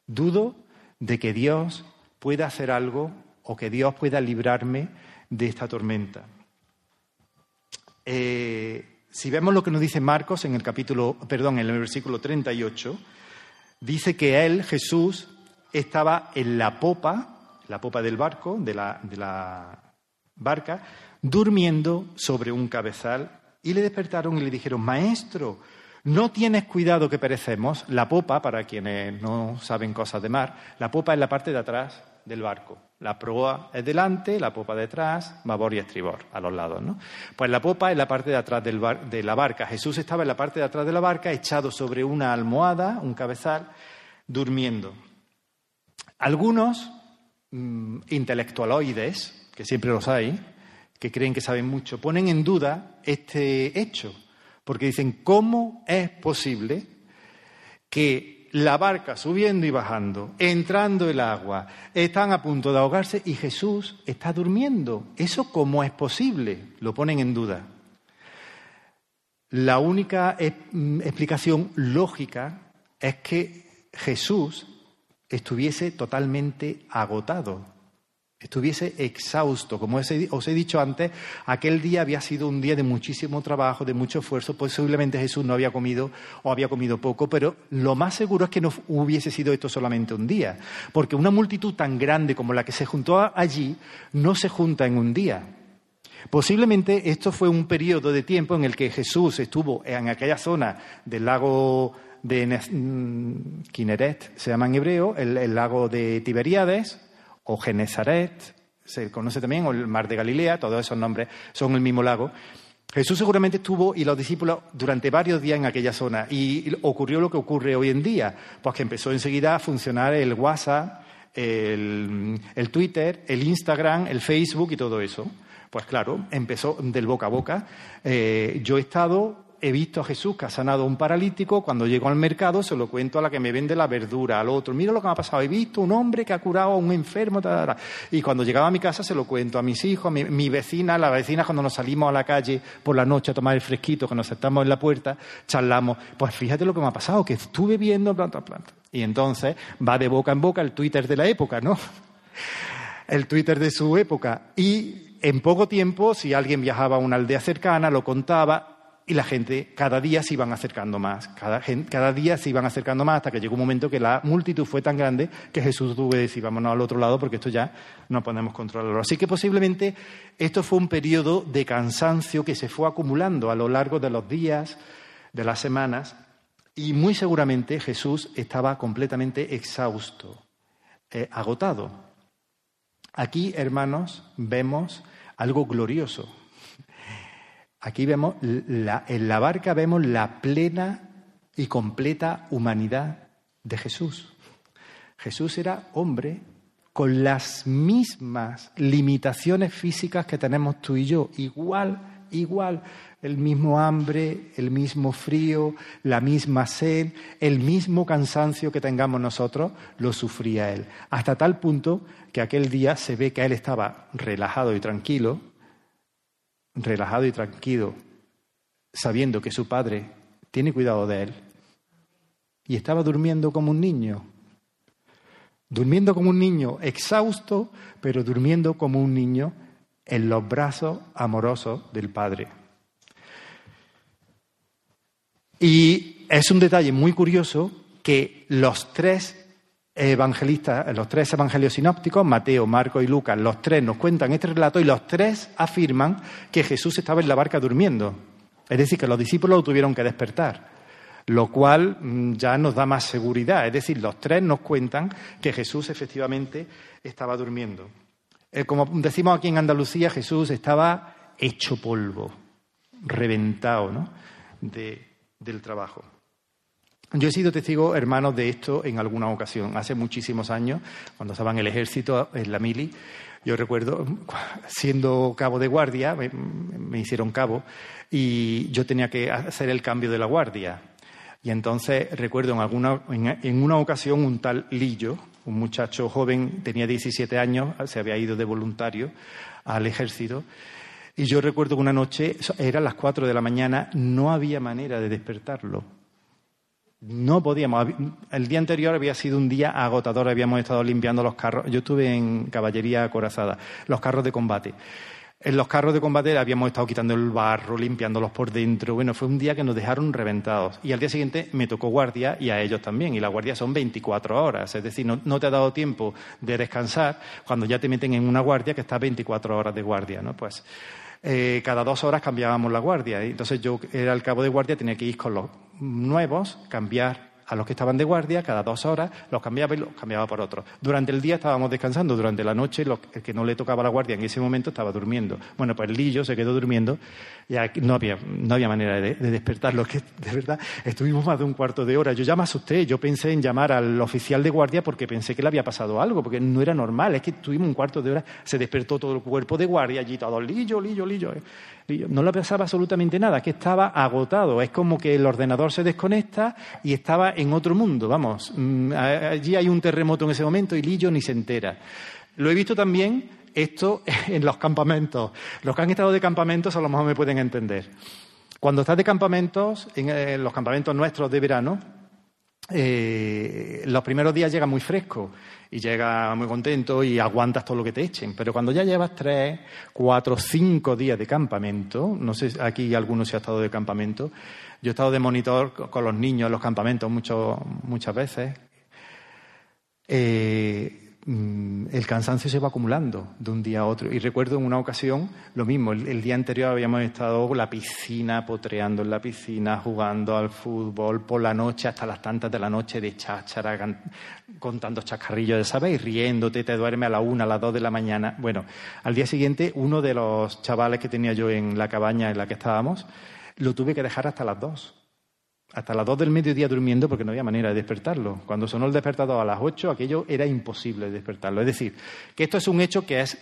Dudo de que Dios pueda hacer algo o que Dios pueda librarme de esta tormenta. Eh, si vemos lo que nos dice Marcos en el capítulo, perdón, en el versículo 38, dice que él, Jesús, estaba en la popa, la popa del barco, de la, de la barca, durmiendo sobre un cabezal y le despertaron y le dijeron, Maestro, ¿no tienes cuidado que perecemos? La popa, para quienes no saben cosas de mar, la popa es la parte de atrás del barco. La proa es delante, la popa detrás, babor y estribor, a los lados. ¿no? Pues la popa es la parte de atrás de la barca. Jesús estaba en la parte de atrás de la barca, echado sobre una almohada, un cabezal, durmiendo. Algunos mm, intelectualoides, que siempre los hay, que creen que saben mucho, ponen en duda este hecho, porque dicen, ¿cómo es posible que la barca subiendo y bajando, entrando el agua, están a punto de ahogarse y Jesús está durmiendo. ¿Eso cómo es posible? Lo ponen en duda. La única mm, explicación lógica es que Jesús estuviese totalmente agotado estuviese exhausto. Como os he dicho antes, aquel día había sido un día de muchísimo trabajo, de mucho esfuerzo. Posiblemente Jesús no había comido o había comido poco, pero lo más seguro es que no hubiese sido esto solamente un día, porque una multitud tan grande como la que se juntó allí no se junta en un día. Posiblemente esto fue un periodo de tiempo en el que Jesús estuvo en aquella zona del lago de Kineret, se llama en hebreo, el lago de Tiberíades, o Genezaret, se conoce también, o el Mar de Galilea, todos esos nombres son el mismo lago. Jesús seguramente estuvo y los discípulos durante varios días en aquella zona y ocurrió lo que ocurre hoy en día, pues que empezó enseguida a funcionar el WhatsApp, el, Twitter, el Instagram, el Facebook y todo eso. Pues claro, empezó del boca a boca. Eh, yo he estado he visto a Jesús que ha sanado a un paralítico, cuando llego al mercado se lo cuento a la que me vende la verdura, al otro, mira lo que me ha pasado, he visto un hombre que ha curado a un enfermo, y cuando llegaba a mi casa se lo cuento a mis hijos, a mi, vecina, la vecina cuando nos salimos a la calle por la noche a tomar el fresquito, que nos sentamos en la puerta, charlamos, pues fíjate lo que me ha pasado, que estuve viendo planta planta. Y entonces va de boca en boca el Twitter de la época, ¿no? [laughs] El Twitter de su época. Y en poco tiempo, si alguien viajaba a una aldea cercana, lo contaba, y la gente cada día se iban acercando más, cada, cada, día se iban acercando más hasta que llegó un momento que la multitud fue tan grande que Jesús tuvo que decir, vámonos al otro lado porque esto ya no podemos controlarlo. Así que posiblemente esto fue un periodo de cansancio que se fue acumulando a lo largo de los días, de las semanas, y muy seguramente Jesús estaba completamente exhausto, eh, agotado. Aquí, hermanos, vemos algo glorioso Aquí vemos, en la barca vemos la plena y completa humanidad de Jesús. Jesús era hombre con las mismas limitaciones físicas que tenemos tú y yo, igual, igual, el mismo hambre, el mismo frío, la misma sed, el mismo cansancio que tengamos nosotros, lo sufría él. Hasta tal punto que aquel día se ve que él estaba relajado y tranquilo, relajado y tranquilo, sabiendo que su padre tiene cuidado de él. Y estaba durmiendo como un niño, durmiendo como un niño, exhausto, pero durmiendo como un niño en los brazos amorosos del Padre. Y es un detalle muy curioso que los tres evangelistas, los tres evangelios sinópticos, Mateo, Marco y Lucas, los tres nos cuentan este relato y los tres afirman que Jesús estaba en la barca durmiendo. Es decir, que los discípulos lo tuvieron que despertar, lo cual mm, ya nos da más seguridad. Es decir, los tres nos cuentan que Jesús efectivamente estaba durmiendo. Eh, como decimos aquí en Andalucía, Jesús estaba hecho polvo, reventado ¿no? del trabajo. Yo he sido testigo, hermanos, de esto en alguna ocasión. Hace muchísimos años, cuando estaba en el ejército, en la mili, yo recuerdo, siendo cabo de guardia, me, hicieron cabo, y yo tenía que hacer el cambio de la guardia. Y entonces recuerdo en, alguna, en, una ocasión un tal Lillo, un muchacho joven, tenía 17 años, se había ido de voluntario al ejército, y yo recuerdo que una noche, eran las 4 de la mañana, no había manera de despertarlo no podíamos. El día anterior había sido un día agotador, habíamos estado limpiando los carros. Yo estuve en caballería acorazada, los carros de combate. En los carros de combate habíamos estado quitando el barro, limpiándolos por dentro. Bueno, fue un día que nos dejaron reventados. Y al día siguiente me tocó guardia y a ellos también. Y la guardia son 24 horas. Es decir, no, te ha dado tiempo de descansar cuando ya te meten en una guardia que está 24 horas de guardia. ¿no? Pues eh, cada dos horas cambiábamos la guardia. Entonces yo era el cabo de guardia, tenía que ir con los nuevos, cambiar a los que estaban de guardia, cada dos horas los cambiaba y los cambiaba por otros. Durante el día estábamos descansando, durante la noche el que no le tocaba la guardia en ese momento estaba durmiendo. Bueno, pues Lillo se quedó durmiendo y no había, no había manera de, despertarlo. Que de verdad estuvimos más de un cuarto de hora. Yo ya me asusté, yo pensé en llamar al oficial de guardia porque pensé que le había pasado algo, porque no era normal. Es que estuvimos un cuarto de hora, se despertó todo el cuerpo de guardia allí, todo Lillo, Lillo, Lillo. Eh. No le pasaba absolutamente nada, que estaba agotado. Es como que el ordenador se desconecta y estaba en otro mundo, vamos. Mm, allí hay un terremoto en ese momento y Lillo ni se entera. Lo he visto también esto [laughs] en los campamentos. Los que han estado de campamentos a lo mejor me pueden entender. Cuando estás de campamentos, en eh, los campamentos nuestros de verano, eh, los primeros días llega muy fresco y llega muy contento y aguantas todo lo que te echen. Pero cuando ya llevas tres, cuatro, cinco días de campamento, no sé, aquí alguno se ha estado de campamento, yo he estado de monitor con los niños en los campamentos muchas veces. Eh, Mm, el cansancio se va acumulando de un día a otro. Y recuerdo en una ocasión lo mismo, el, día anterior habíamos estado en la piscina, potreando en la piscina, jugando al fútbol por la noche hasta las tantas de la noche de cháchara, contando chascarrillos, ¿sabes? riéndote, te duermes a la una, a las dos de la mañana. Bueno, al día siguiente uno de los chavales que tenía yo en la cabaña en la que estábamos, lo tuve que dejar hasta las dos hasta las dos del mediodía durmiendo porque no había manera de despertarlo. Cuando sonó el despertador a las ocho, aquello era imposible despertarlo. Es decir, que esto es un hecho que es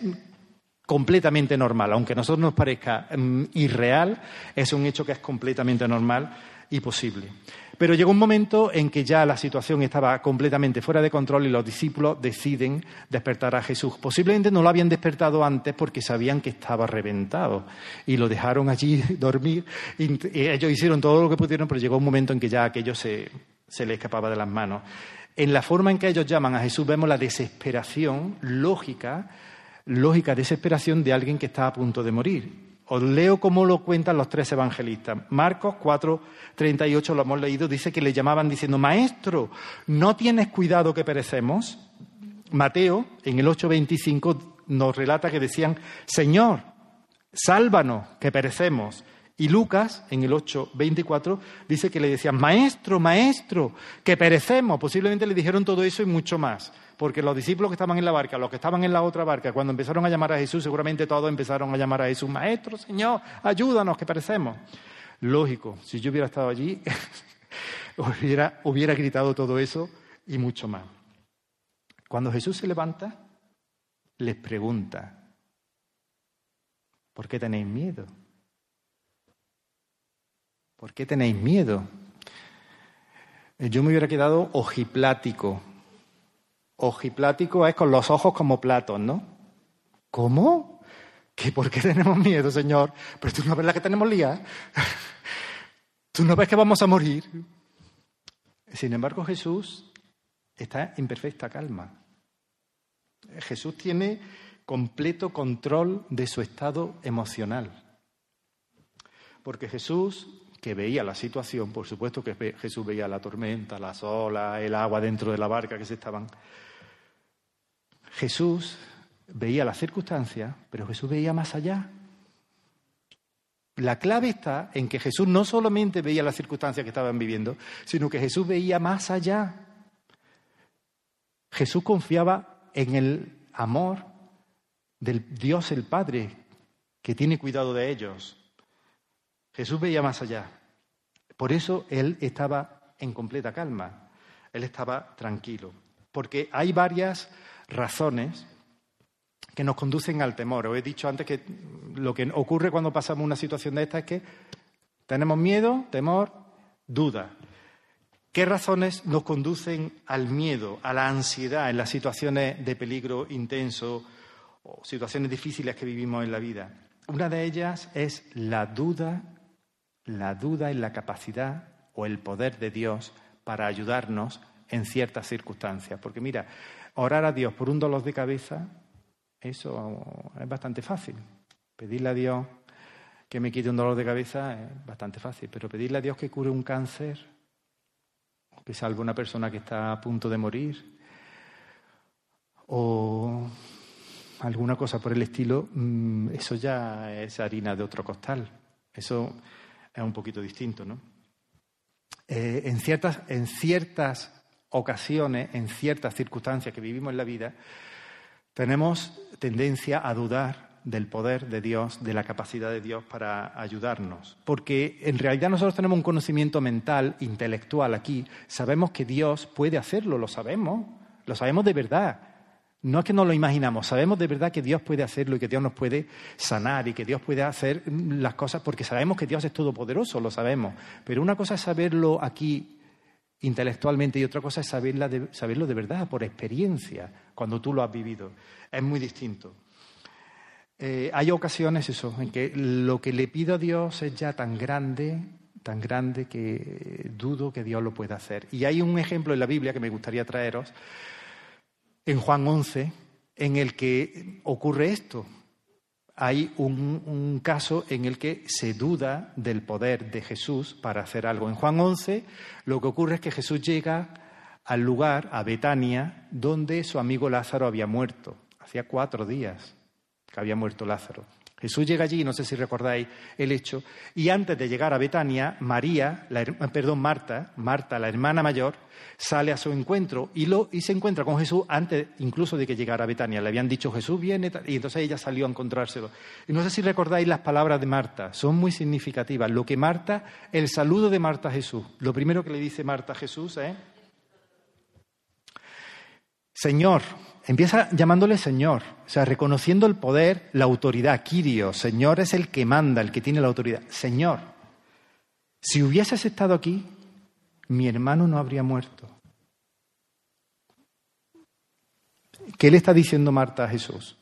completamente normal. Aunque a nosotros nos parezca mm, irreal, es un hecho que es completamente normal y posible. Pero llegó un momento en que ya la situación estaba completamente fuera de control y los discípulos deciden despertar a Jesús. Posiblemente no lo habían despertado antes porque sabían que estaba reventado y lo dejaron allí [laughs] dormir. Y ellos hicieron todo lo que pudieron, pero llegó un momento en que ya aquello se, se le escapaba de las manos. En la forma en que ellos llaman a Jesús vemos la desesperación lógica, lógica desesperación de alguien que está a punto de morir. Os leo cómo lo cuentan los tres evangelistas. Marcos 4, 38 lo hemos leído, dice que le llamaban diciendo, Maestro, ¿no tienes cuidado que perecemos? Mateo, en el 8.25, nos relata que decían, Señor, sálvanos, que perecemos. Y Lucas, en el 8.24, dice que le decían, Maestro, Maestro, que perecemos. Posiblemente le dijeron todo eso y mucho más porque los discípulos que estaban en la barca, los que estaban en la otra barca, cuando empezaron a llamar a Jesús, seguramente todos empezaron a llamar a Jesús, Maestro, Señor, ayúdanos, que perecemos. Lógico, si yo hubiera estado allí, [laughs] hubiera, hubiera gritado todo eso y mucho más. Cuando Jesús se levanta, les pregunta, ¿por qué tenéis miedo? ¿Por qué tenéis miedo? Yo me hubiera quedado ojiplático ojiplático es con los ojos como platos, ¿no? ¿Cómo? ¿Que por qué tenemos miedo, Señor? Pero tú no ves la que tenemos lía. [laughs] Tú no ves que vamos a morir. Sin embargo, Jesús está en perfecta calma. Jesús tiene completo control de su estado emocional. Porque Jesús que veía la situación, por supuesto que Jesús veía la tormenta, las olas, el agua dentro de la barca que se estaban. Jesús veía las circunstancias, pero Jesús veía más allá. La clave está en que Jesús no solamente veía las circunstancias que estaban viviendo, sino que Jesús veía más allá. Jesús confiaba en el amor del Dios el Padre, que tiene cuidado de ellos. Jesús veía más allá. Por eso Él estaba en completa calma. Él estaba tranquilo. Porque hay varias razones que nos conducen al temor. Os he dicho antes que lo que ocurre cuando pasamos una situación de esta es que tenemos miedo, temor, duda. ¿Qué razones nos conducen al miedo, a la ansiedad en las situaciones de peligro intenso o situaciones difíciles que vivimos en la vida? Una de ellas es la duda, la duda en la capacidad o el poder de Dios para ayudarnos en ciertas circunstancias. Porque mira, orar a Dios por un dolor de cabeza eso es bastante fácil. Pedirle a Dios que me quite un dolor de cabeza es bastante fácil, pero pedirle a Dios que cure un cáncer, que salve una persona que está a punto de morir, o alguna cosa por el estilo, mm, eso ya es harina de otro costal. Eso es un poquito distinto, ¿no? Eh, en, ciertas, en ciertas ocasiones, en ciertas circunstancias que vivimos en la vida, tenemos tendencia a dudar del poder de Dios, de la capacidad de Dios para ayudarnos. Porque en realidad nosotros tenemos un conocimiento mental, intelectual aquí. Sabemos que Dios puede hacerlo, lo sabemos, lo sabemos de verdad. No es que no lo imaginamos, sabemos de verdad que Dios puede hacerlo y que Dios nos puede sanar y que Dios puede hacer las cosas porque sabemos que Dios es todopoderoso, lo sabemos. Pero una cosa es saberlo aquí intelectualmente y otra cosa es saberlo de verdad, por experiencia, cuando tú lo has vivido. Es muy distinto. Eh, hay ocasiones, eso, en que lo que le pido a Dios es ya tan grande, tan grande que dudo que Dios lo pueda hacer. Y hay un ejemplo en la Biblia que me gustaría traeros, en Juan 11, en el que ocurre esto hay un, caso en el que se duda del poder de Jesús para hacer algo. En Juan 11 lo que ocurre es que Jesús llega al lugar, a Betania, donde su amigo Lázaro había muerto. Hacía cuatro días que había muerto Lázaro. Jesús llega allí, no sé si recordáis el hecho, y antes de llegar a Betania, María, perdón, Marta, Marta, la hermana mayor, sale a su encuentro y, lo, y se encuentra con Jesús antes incluso de que llegara a Betania. Le habían dicho Jesús viene y entonces ella salió a encontrárselo. Y no sé si recordáis las palabras de Marta, son muy significativas. Lo que Marta, el saludo de Marta a Jesús, lo primero que le dice Marta a Jesús es, Señor, empieza llamándole Señor, o sea, reconociendo el poder, la autoridad. Kirio, Señor es el que manda, el que tiene la autoridad. Señor, si hubieses estado aquí, mi hermano no habría muerto. ¿Qué le está diciendo Marta a Jesús?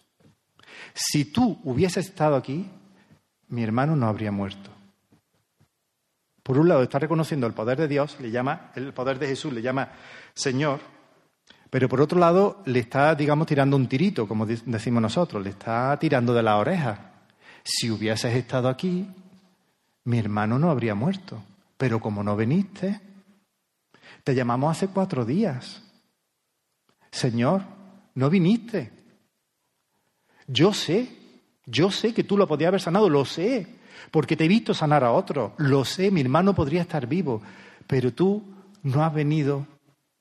Si tú hubieses estado aquí, mi hermano no habría muerto. Por un lado, está reconociendo el poder de Dios, le llama, el poder de Jesús le llama Señor, pero por otro lado, le está, digamos, tirando un tirito, como decimos nosotros, le está tirando de la oreja. Si hubieses estado aquí, mi hermano no habría muerto. Pero como no viniste, te llamamos hace cuatro días. Señor, no viniste. Yo sé, yo sé que tú lo podías haber sanado, lo sé, porque te he visto sanar a otro, lo sé, mi hermano podría estar vivo, pero tú no has venido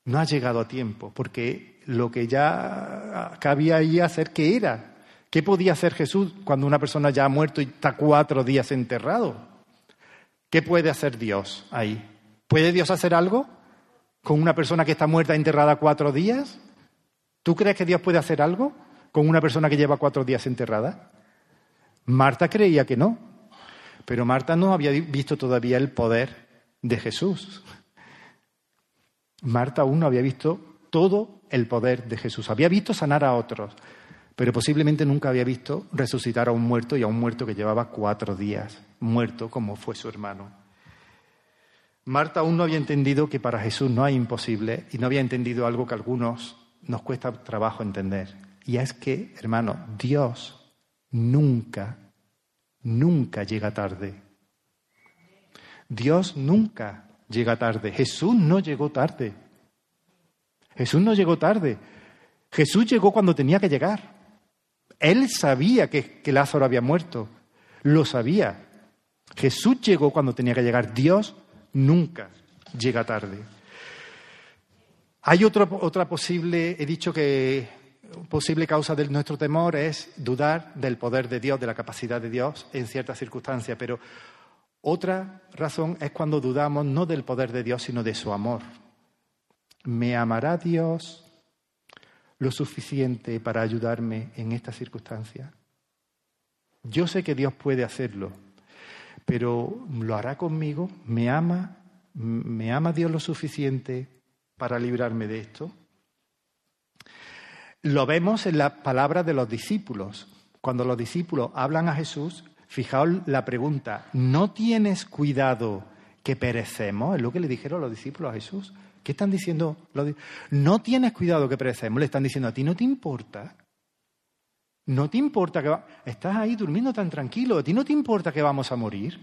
no ha llegado a tiempo, porque lo que ya cabía ahí hacer, ¿qué era? ¿Qué podía hacer Jesús cuando una persona ya ha muerto y está cuatro días enterrado? ¿Qué puede hacer Dios ahí? ¿Puede Dios hacer algo con una persona que está muerta enterrada cuatro días? ¿Tú crees que Dios puede hacer algo con una persona que lleva cuatro días enterrada? Marta creía que no, pero Marta no había visto todavía el poder de Jesús. Marta aún no había visto todo el poder de Jesús. Había visto sanar a otros, pero posiblemente nunca había visto resucitar a un muerto y a un muerto que llevaba cuatro días, muerto como fue su hermano. Marta aún no había entendido que para Jesús no hay imposible y no había entendido algo que a algunos nos cuesta trabajo entender. Y es que, hermano, Dios nunca, nunca llega tarde. Dios nunca llega tarde. Jesús no llegó tarde. Jesús no llegó tarde. Jesús llegó cuando tenía que llegar. Él sabía que, Lázaro había muerto. Lo sabía. Jesús llegó cuando tenía que llegar. Dios nunca llega tarde. Hay otra posible, he dicho que posible causa de nuestro temor es dudar del poder de Dios, de la capacidad de Dios en ciertas circunstancias, pero otra razón es cuando dudamos no del poder de Dios, sino de su amor. ¿Me amará Dios lo suficiente para ayudarme en esta circunstancia? Yo sé que Dios puede hacerlo, pero ¿lo hará conmigo? ¿Me ama? ¿Me ama Dios lo suficiente para librarme de esto? Lo vemos en las palabras de los discípulos. Cuando los discípulos hablan a Jesús, fijaos la pregunta, ¿no tienes cuidado que perecemos? Es lo que le dijeron los discípulos a Jesús. ¿Qué están diciendo? No tienes cuidado que perecemos. Le están diciendo a ti, ¿no te importa? ¿No te importa que estás ahí durmiendo tan tranquilo? ¿A ti no te importa que vamos a morir?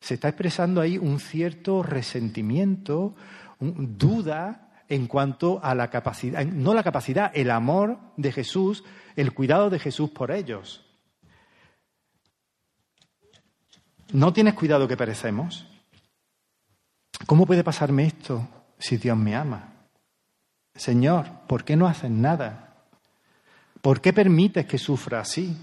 Se está expresando ahí un cierto resentimiento, duda en cuanto a la capacidad, no la capacidad, el amor de Jesús, el cuidado de Jesús por ellos. ¿No tienes cuidado que perecemos? ¿Cómo puede pasarme esto si Dios me ama? Señor, ¿por qué no haces nada? ¿Por qué permites que sufra así?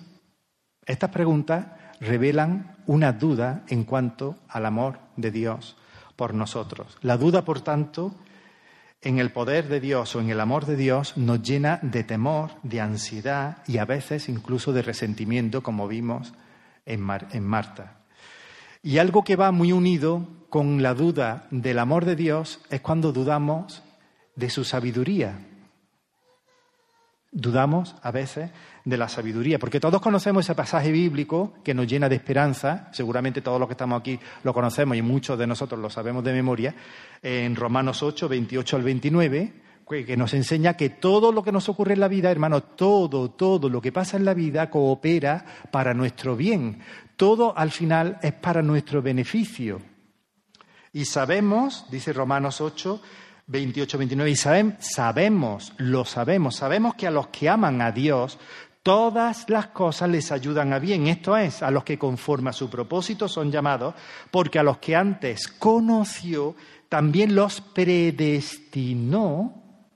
Estas preguntas revelan una duda en cuanto al amor de Dios por nosotros. La duda, por tanto, en el poder de Dios o en el amor de Dios nos llena de temor, de ansiedad y a veces incluso de resentimiento, como vimos en, Marta. Y algo que va muy unido con la duda del amor de Dios es cuando dudamos de su sabiduría. Dudamos a veces de la sabiduría, porque todos conocemos ese pasaje bíblico que nos llena de esperanza, seguramente todos los que estamos aquí lo conocemos y muchos de nosotros lo sabemos de memoria, en Romanos 8, 28 al 29, que nos enseña que todo lo que nos ocurre en la vida, hermano, todo, todo lo que pasa en la vida coopera para nuestro bien. Todo al final es para nuestro beneficio. Y sabemos, dice Romanos 8, 28, 29, y sabemos, lo sabemos, sabemos que a los que aman a Dios, todas las cosas les ayudan a bien. Esto es, a los que conforme a su propósito son llamados, porque a los que antes conoció, también los predestinó,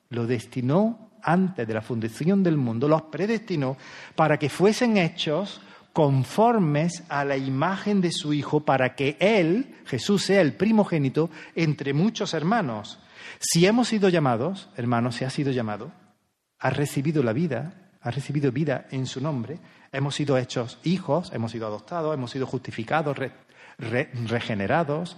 lo destinó antes de la fundación del mundo, los predestinó para que fuesen hechos conformes a la imagen de su Hijo, para que Él, Jesús, sea el primogénito entre muchos hermanos. Si hemos sido llamados, hermanos, si ha sido llamado, ha recibido la vida, ha recibido vida en su nombre, hemos sido hechos hijos, hemos sido adoptados, hemos sido justificados, regenerados,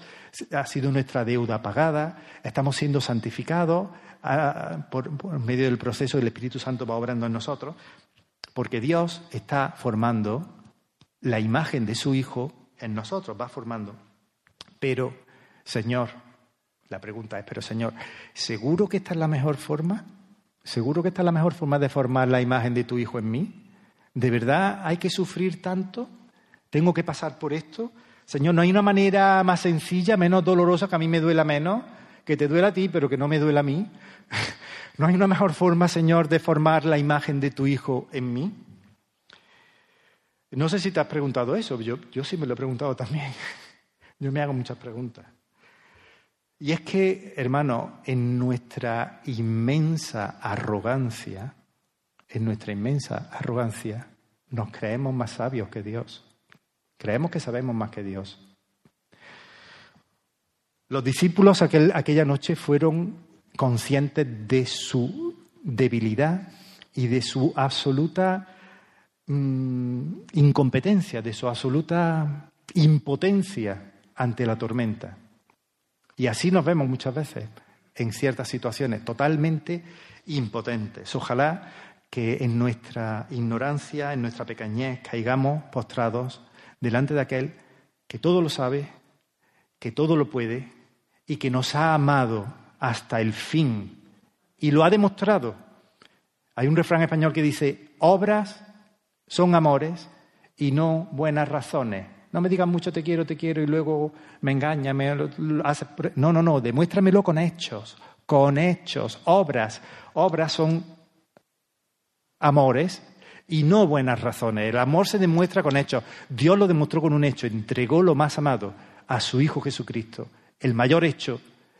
ha sido nuestra deuda pagada, estamos siendo santificados ah, por medio del proceso del Espíritu Santo va obrando en nosotros, porque Dios está formando la imagen de su Hijo en nosotros, va formando. Pero, Señor, la pregunta es, pero Señor, ¿seguro que esta es la mejor forma? ¿Seguro que esta es la mejor forma de formar la imagen de tu Hijo en mí? ¿De verdad hay que sufrir tanto? ¿Tengo que pasar por esto? Señor, ¿no hay una manera más sencilla, menos dolorosa, que a mí me duela menos, que te duela a ti, pero que no me duela a mí? [laughs] ¿No hay una mejor forma, Señor, de formar la imagen de tu Hijo en mí? No sé si te has preguntado eso, yo, yo sí me lo he preguntado también. [laughs] Yo me hago muchas preguntas. Y es que, hermano, en nuestra inmensa arrogancia, en nuestra inmensa arrogancia, nos creemos más sabios que Dios. Creemos que sabemos más que Dios. Los discípulos aquella noche fueron conscientes de su debilidad y de su absoluta mm, incompetencia, de su absoluta impotencia ante la tormenta. Y así nos vemos muchas veces en ciertas situaciones totalmente impotentes. Ojalá que en nuestra ignorancia, en nuestra pequeñez, caigamos postrados delante de aquel que todo lo sabe, que todo lo puede y que nos ha amado hasta el fin y lo ha demostrado. Hay un refrán español que dice, obras son amores y no buenas razones. No me digas mucho te quiero, te quiero y luego me engaña, me No, no, no, demuéstramelo con hechos, con hechos, obras. Obras son amores y no buenas razones. El amor se demuestra con hechos. Dios lo demostró con un hecho, entregó lo más amado a su Hijo Jesucristo. El mayor hecho,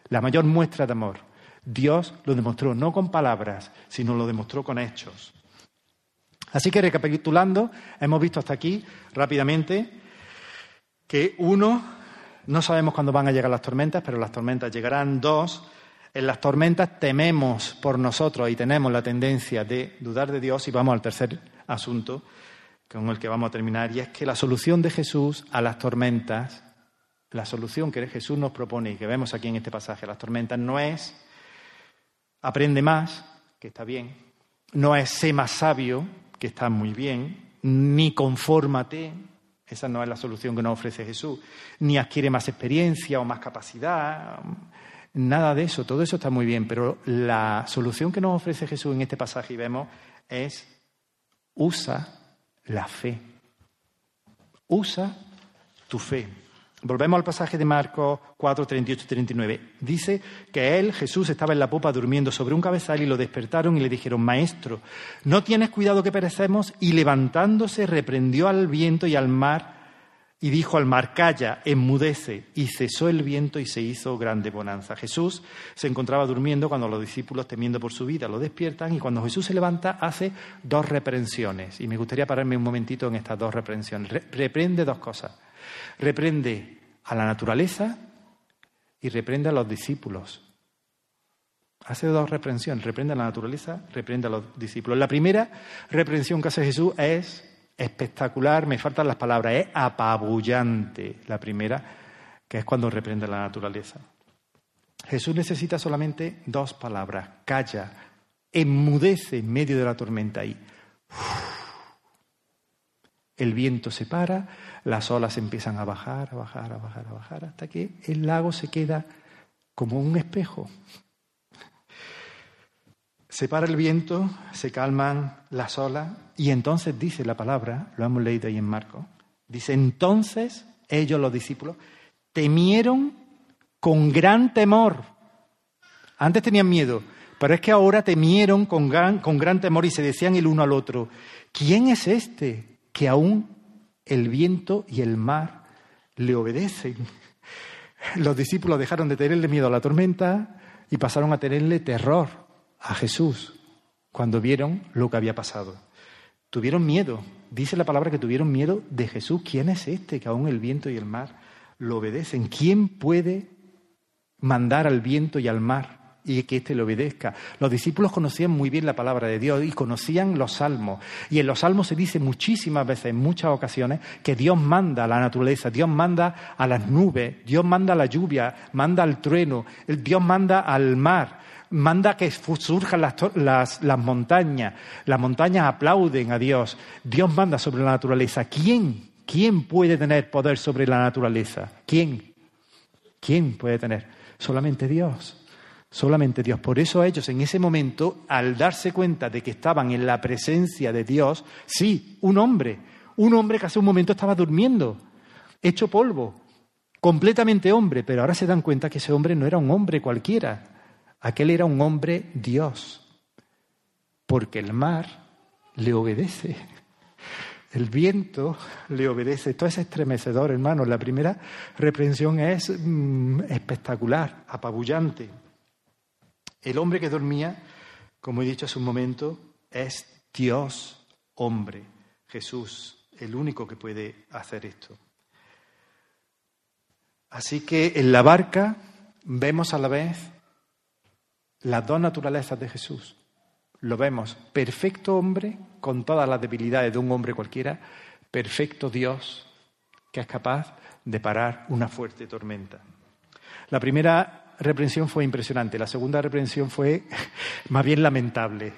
la mayor muestra de amor. Dios lo demostró no con palabras, sino lo demostró con hechos. Así que recapitulando, hemos visto hasta aquí rápidamente que uno, no sabemos cuándo van a llegar las tormentas, pero las tormentas llegarán. Dos, en las tormentas tememos por nosotros y tenemos la tendencia de dudar de Dios. Y vamos al tercer asunto con el que vamos a terminar, y es que la solución de Jesús a las tormentas, la solución que Jesús nos propone y que vemos aquí en este pasaje a las tormentas, no es aprende más, que está bien, no es sé más sabio, está muy bien, ni confórmate, esa no es la solución que nos ofrece Jesús, ni adquiere más experiencia o más capacidad, nada de eso, todo eso está muy bien, pero la solución que nos ofrece Jesús en este pasaje y vemos es usa la fe, usa tu fe. Volvemos al pasaje de Marcos 4, 38 y 39. Dice que él, Jesús, estaba en la popa durmiendo sobre un cabezal y lo despertaron y le dijeron, Maestro, ¿no tienes cuidado que perecemos? Y levantándose reprendió al viento y al mar y dijo al mar, calla, enmudece. Y cesó el viento y se hizo grande bonanza. Jesús se encontraba durmiendo cuando los discípulos, temiendo por su vida, lo despiertan y cuando Jesús se levanta hace dos reprensiones. Y me gustaría pararme un momentito en estas dos reprensiones. reprende dos cosas. Reprende a la naturaleza y reprende a los discípulos. Hace dos reprensiones, reprende a la naturaleza, reprende a los discípulos. La primera reprensión que hace Jesús es espectacular, me faltan las palabras, es apabullante. La primera, que es cuando reprende a la naturaleza. Jesús necesita solamente dos palabras, calla, enmudece en medio de la tormenta y el viento se para, las olas empiezan a bajar, a bajar, a bajar, a bajar, hasta que el lago se queda como un espejo. Se para el viento, se calman las olas y entonces dice la palabra, lo hemos leído ahí en Marco, dice entonces ellos los discípulos temieron con gran temor. Antes tenían miedo, pero es que ahora temieron con gran, con gran temor y se decían el uno al otro, ¿quién es este que aún el viento y el mar le obedecen. Los discípulos dejaron de tenerle miedo a la tormenta y pasaron a tenerle terror a Jesús cuando vieron lo que había pasado. Tuvieron miedo, dice la palabra que tuvieron miedo de Jesús. ¿Quién es este que aún el viento y el mar lo obedecen? ¿Quién puede mandar al viento y al mar y que éste le obedezca. Los discípulos conocían muy bien la palabra de Dios y conocían los salmos. Y en los salmos se dice muchísimas veces, en muchas ocasiones, que Dios manda a la naturaleza, Dios manda a las nubes, Dios manda a la lluvia, manda al trueno, Dios manda al mar, manda que surjan las, las, las montañas, las montañas aplauden a Dios, Dios manda sobre la naturaleza. ¿Quién? ¿Quién puede tener poder sobre la naturaleza? ¿Quién? ¿Quién puede tener? Solamente Dios. Solamente Dios. Por eso ellos en ese momento, al darse cuenta de que estaban en la presencia de Dios, sí, un hombre, un hombre que hace un momento estaba durmiendo, hecho polvo, completamente hombre, pero ahora se dan cuenta que ese hombre no era un hombre cualquiera, aquel era un hombre Dios, porque el mar le obedece. [laughs] El viento le obedece. Esto es estremecedor, hermano. La primera reprensión es mm, espectacular, apabullante. El hombre que dormía, como he dicho hace un momento, es Dios hombre, Jesús, el único que puede hacer esto. Así que en la barca vemos a la vez las dos naturalezas de Jesús. Lo vemos, perfecto hombre, con todas las debilidades de un hombre cualquiera, perfecto Dios, que es capaz de parar una fuerte tormenta. La primera reprensión fue impresionante, la segunda reprensión fue [laughs] más bien lamentable.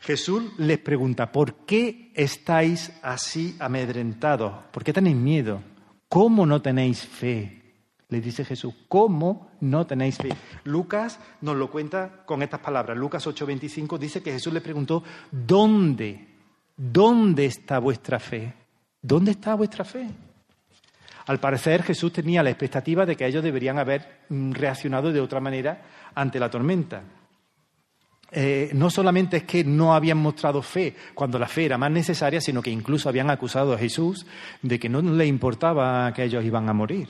Jesús les pregunta, ¿por qué estáis así amedrentados? ¿Por qué tenéis miedo? ¿Cómo no tenéis fe? Le dice Jesús, ¿cómo no tenéis fe? Lucas nos lo cuenta con estas palabras. Lucas 8:25 dice que Jesús le preguntó, ¿dónde? ¿Dónde está vuestra fe? ¿Dónde está vuestra fe? Al parecer Jesús tenía la expectativa de que ellos deberían haber mm, reaccionado de otra manera ante la tormenta. Eh, no solamente es que no habían mostrado fe cuando la fe era más necesaria, sino que incluso habían acusado a Jesús de que no le importaba que ellos iban a morir.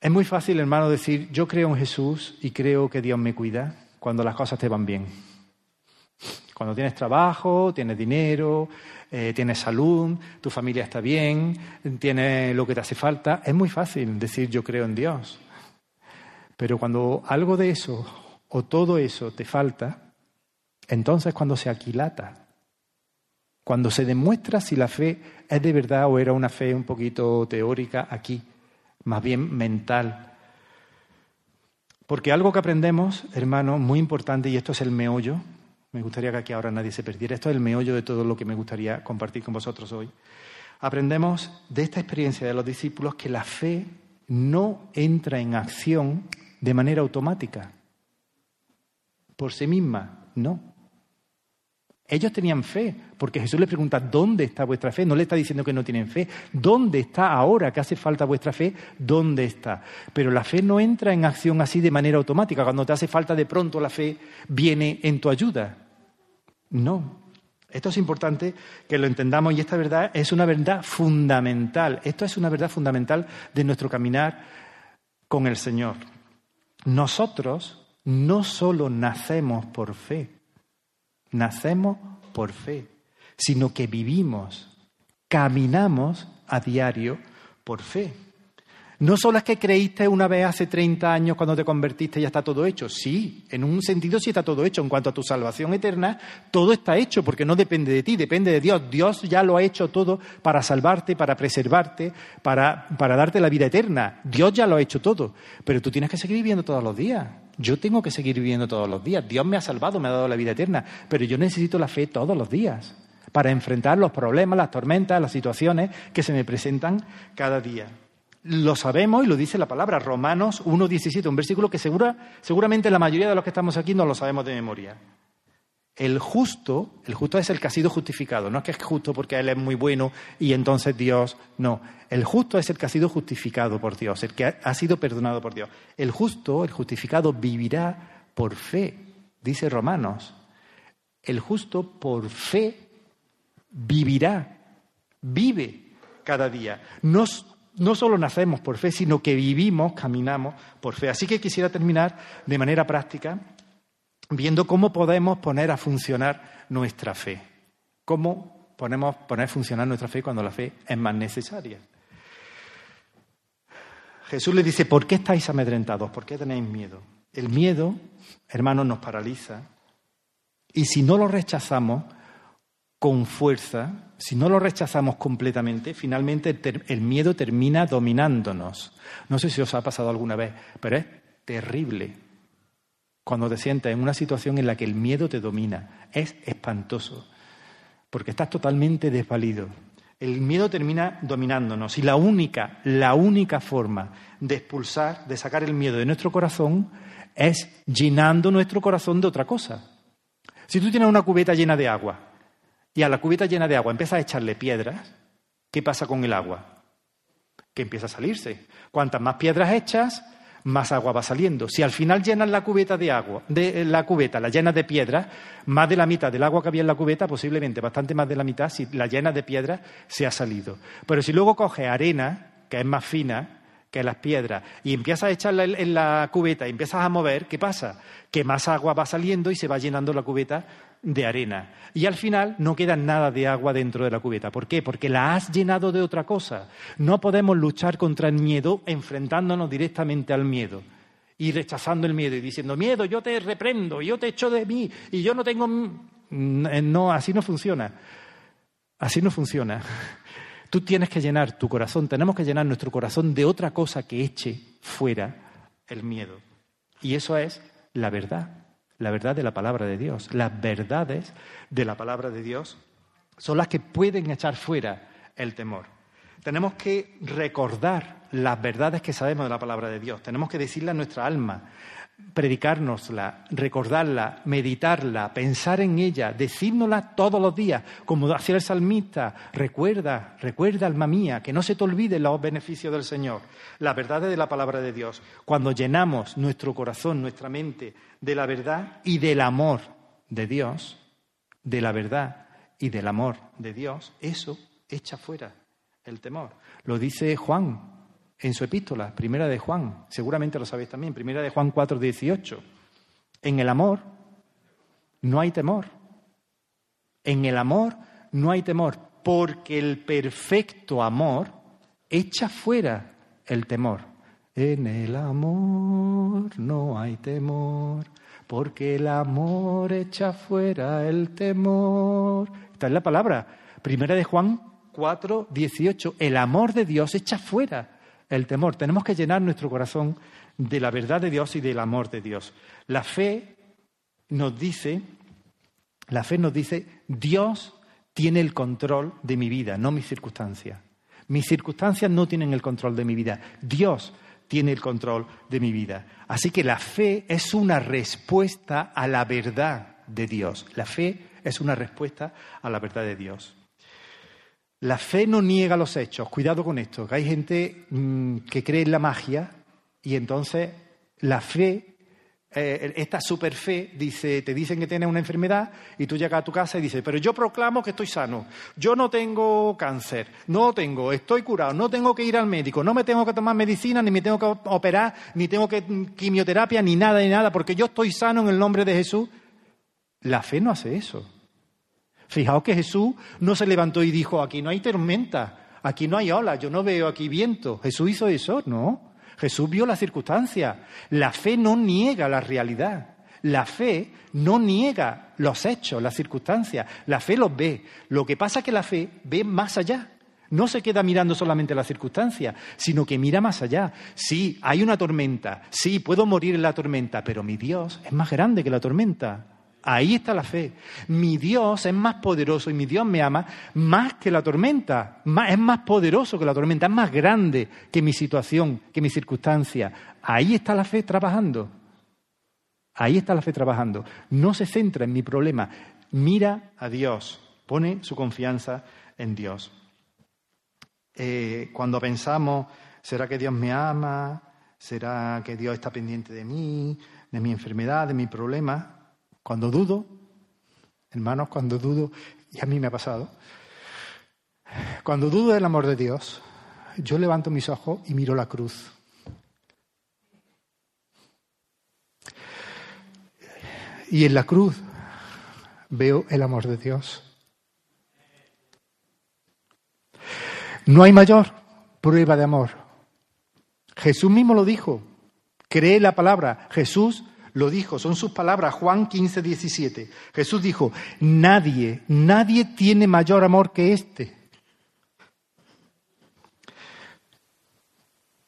Es muy fácil, hermano, decir, yo creo en Jesús y creo que Dios me cuida cuando las cosas te van bien. Cuando tienes trabajo, tienes dinero, eh, tienes salud, tu familia está bien, tienes lo que te hace falta, es muy fácil decir yo creo en Dios. Pero cuando algo de eso o todo eso te falta, entonces cuando se aquilata, cuando se demuestra si la fe es de verdad o era una fe un poquito teórica aquí, más bien mental. Porque algo que aprendemos, hermano, muy importante, y esto es el meollo, me gustaría que aquí ahora nadie se perdiera, esto es el meollo de todo lo que me gustaría compartir con vosotros hoy. Aprendemos de esta experiencia de los discípulos que la fe no entra en acción de manera automática, por sí misma, no. Ellos tenían fe, porque Jesús les pregunta, ¿dónde está vuestra fe? No le está diciendo que no tienen fe. ¿Dónde está ahora que hace falta vuestra fe? ¿Dónde está? Pero la fe no entra en acción así de manera automática. Cuando te hace falta de pronto la fe, viene en tu ayuda. No. Esto es importante que lo entendamos y esta verdad es una verdad fundamental. Esto es una verdad fundamental de nuestro caminar con el Señor. Nosotros no solo nacemos por fe, nacemos por fe, sino que vivimos, caminamos a diario por fe. No solo es que creíste una vez hace 30 años cuando te convertiste y ya está todo hecho. Sí, en un sentido sí está todo hecho. En cuanto a tu salvación eterna, todo está hecho porque no depende de ti, depende de Dios. Dios ya lo ha hecho todo para salvarte, para preservarte, para, para darte la vida eterna. Dios ya lo ha hecho todo. Pero tú tienes que seguir viviendo todos los días. Yo tengo que seguir viviendo todos los días. Dios me ha salvado, me ha dado la vida eterna, pero yo necesito la fe todos los días para enfrentar los problemas, las tormentas, las situaciones que se me presentan cada día. Lo sabemos y lo dice la palabra, Romanos 1.17, un versículo que seguramente la mayoría de los que estamos aquí no lo sabemos de memoria. El justo, el justo es el que ha sido justificado, no es que es justo porque él es muy bueno y entonces Dios, no. El justo es el que ha sido justificado por Dios, el que ha sido perdonado por Dios. El justo, el justificado, vivirá por fe, dice Romanos. El justo por fe vivirá, vive cada día. No, no solo nacemos por fe, sino que vivimos, caminamos por fe. Así que quisiera terminar de manera práctica viendo cómo podemos poner a funcionar nuestra fe. Cómo podemos poner a funcionar nuestra fe cuando la fe es más necesaria. Jesús le dice, ¿por qué estáis amedrentados? ¿Por qué tenéis miedo? El miedo, hermanos, nos paraliza. Y si no lo rechazamos con fuerza, si no lo rechazamos completamente, finalmente el miedo termina dominándonos. No sé si os ha pasado alguna vez, pero es terrible cuando te sientes en una situación en la que el miedo te domina. Es espantoso, porque estás totalmente desvalido. El miedo termina dominándonos y la única, la única forma de expulsar, de sacar el miedo de nuestro corazón es llenando nuestro corazón de otra cosa. Si tú tienes una cubeta llena de agua y a la cubeta llena de agua empiezas a echarle piedras, ¿qué pasa con el agua? Que empieza a salirse. Cuantas más piedras echas, más agua va saliendo. Si al final llenas la cubeta de agua, de eh, la cubeta la llenas de piedra, más de la mitad del agua que había en la cubeta, posiblemente bastante más de la mitad, si la llenas de piedra, se ha salido. Pero si luego coges arena, que es más fina que las piedras, y empiezas a echarla en la cubeta y empiezas a mover, ¿qué pasa? Que más agua va saliendo y se va llenando la cubeta de arena. Y al final no queda nada de agua dentro de la cubeta. ¿Por qué? Porque la has llenado de otra cosa. No podemos luchar contra el miedo enfrentándonos directamente al miedo y rechazando el miedo y diciendo, miedo, yo te reprendo, yo te echo de mí y yo no tengo... No, así no funciona. Así no funciona. [laughs] Tú tienes que llenar tu corazón, tenemos que llenar nuestro corazón de otra cosa que eche fuera el miedo. Y eso es la verdad la verdad de la palabra de Dios. Las verdades de la palabra de Dios son las que pueden echar fuera el temor. Tenemos que recordar las verdades que sabemos de la palabra de Dios. Tenemos que decirle a nuestra alma, predicárnosla, recordarla, meditarla, pensar en ella, decírnosla todos los días, como hacía el salmista. Recuerda, recuerda, alma mía, que no se te olvide los beneficios del Señor, las verdades de la palabra de Dios. Cuando llenamos nuestro corazón, nuestra mente de la verdad y del amor de Dios, de la verdad y del amor de Dios, eso echa fuera el temor. Lo dice Juan en su epístola, primera de Juan, seguramente lo sabéis también, primera de Juan 4, 18. En el amor no hay temor. En el amor no hay temor, porque el perfecto amor echa fuera el temor. En el amor no hay temor, porque el amor echa fuera el temor. Esta es la palabra. Primera de Juan 4, 18. El amor de Dios echa fuera el temor. Tenemos que llenar nuestro corazón de la verdad de Dios y del amor de Dios. La fe nos dice, la fe nos dice, Dios tiene el control de mi vida, no mis circunstancias. Mis circunstancias no tienen el control de mi vida. Dios tiene el control de mi vida. Así que la fe es una respuesta a la verdad de Dios. La fe es una respuesta a la verdad de Dios. La fe no niega los hechos. Cuidado con esto, que hay gente mm, que cree en la magia y entonces la fe, eh, esta super fe, dice, te dicen que tienes una enfermedad y tú llegas a tu casa y dices, pero yo proclamo que estoy sano. Yo no tengo cáncer, no tengo, estoy curado, no tengo que ir al médico, no me tengo que tomar medicina, ni me tengo que operar, ni tengo que mm, quimioterapia, ni nada, ni nada, porque yo estoy sano en el nombre de Jesús. La fe no hace eso. Fijaos que Jesús no se levantó y dijo, aquí no hay tormenta, aquí no hay ola, yo no veo aquí viento. Jesús hizo eso, no. Jesús vio la circunstancia. La fe no niega la realidad. La fe no niega los hechos, las circunstancias. La fe los ve. Lo que pasa es que la fe ve más allá. No se queda mirando solamente las circunstancias, sino que mira más allá. Sí, hay una tormenta. Sí, puedo morir en la tormenta, pero mi Dios es más grande que la tormenta. Ahí está la fe. Mi Dios es más poderoso y mi Dios me ama más que la tormenta. es más poderoso que la tormenta, es más grande que mi situación, que mi circunstancia. Ahí está la fe trabajando. Ahí está la fe trabajando. No se centra en mi problema. Mira a Dios. Pone su confianza en Dios. Eh, cuando pensamos, ¿será que Dios me ama? ¿Será que Dios está pendiente de mí, de mi enfermedad, de mi problema? Cuando dudo, hermanos, cuando dudo, y a mí me ha pasado, cuando dudo del amor de Dios, yo levanto mis ojos y miro la cruz. Y en la cruz veo el amor de Dios. No hay mayor prueba de amor. Jesús mismo lo dijo. Cree la palabra. Jesús lo dijo, son sus palabras, Juan 15, 17. Jesús dijo, nadie, nadie tiene mayor amor que este.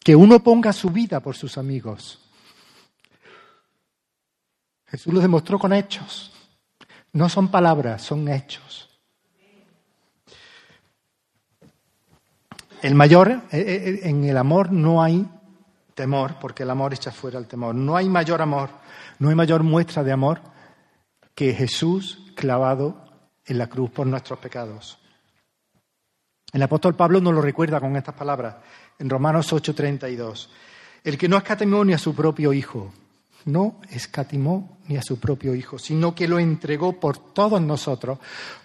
Que uno ponga su vida por sus amigos. Jesús lo demostró con hechos. No son palabras, son hechos. El mayor, eh, eh, en el amor no hay temor, porque el amor echa fuera el temor. No hay mayor amor, no hay mayor muestra de amor que Jesús clavado en la cruz por nuestros pecados. El apóstol Pablo nos lo recuerda con estas palabras en Romanos 8:32. El que no escatimó ni a su propio Hijo, no escatimó ni a su propio Hijo, sino que lo entregó por todos nosotros,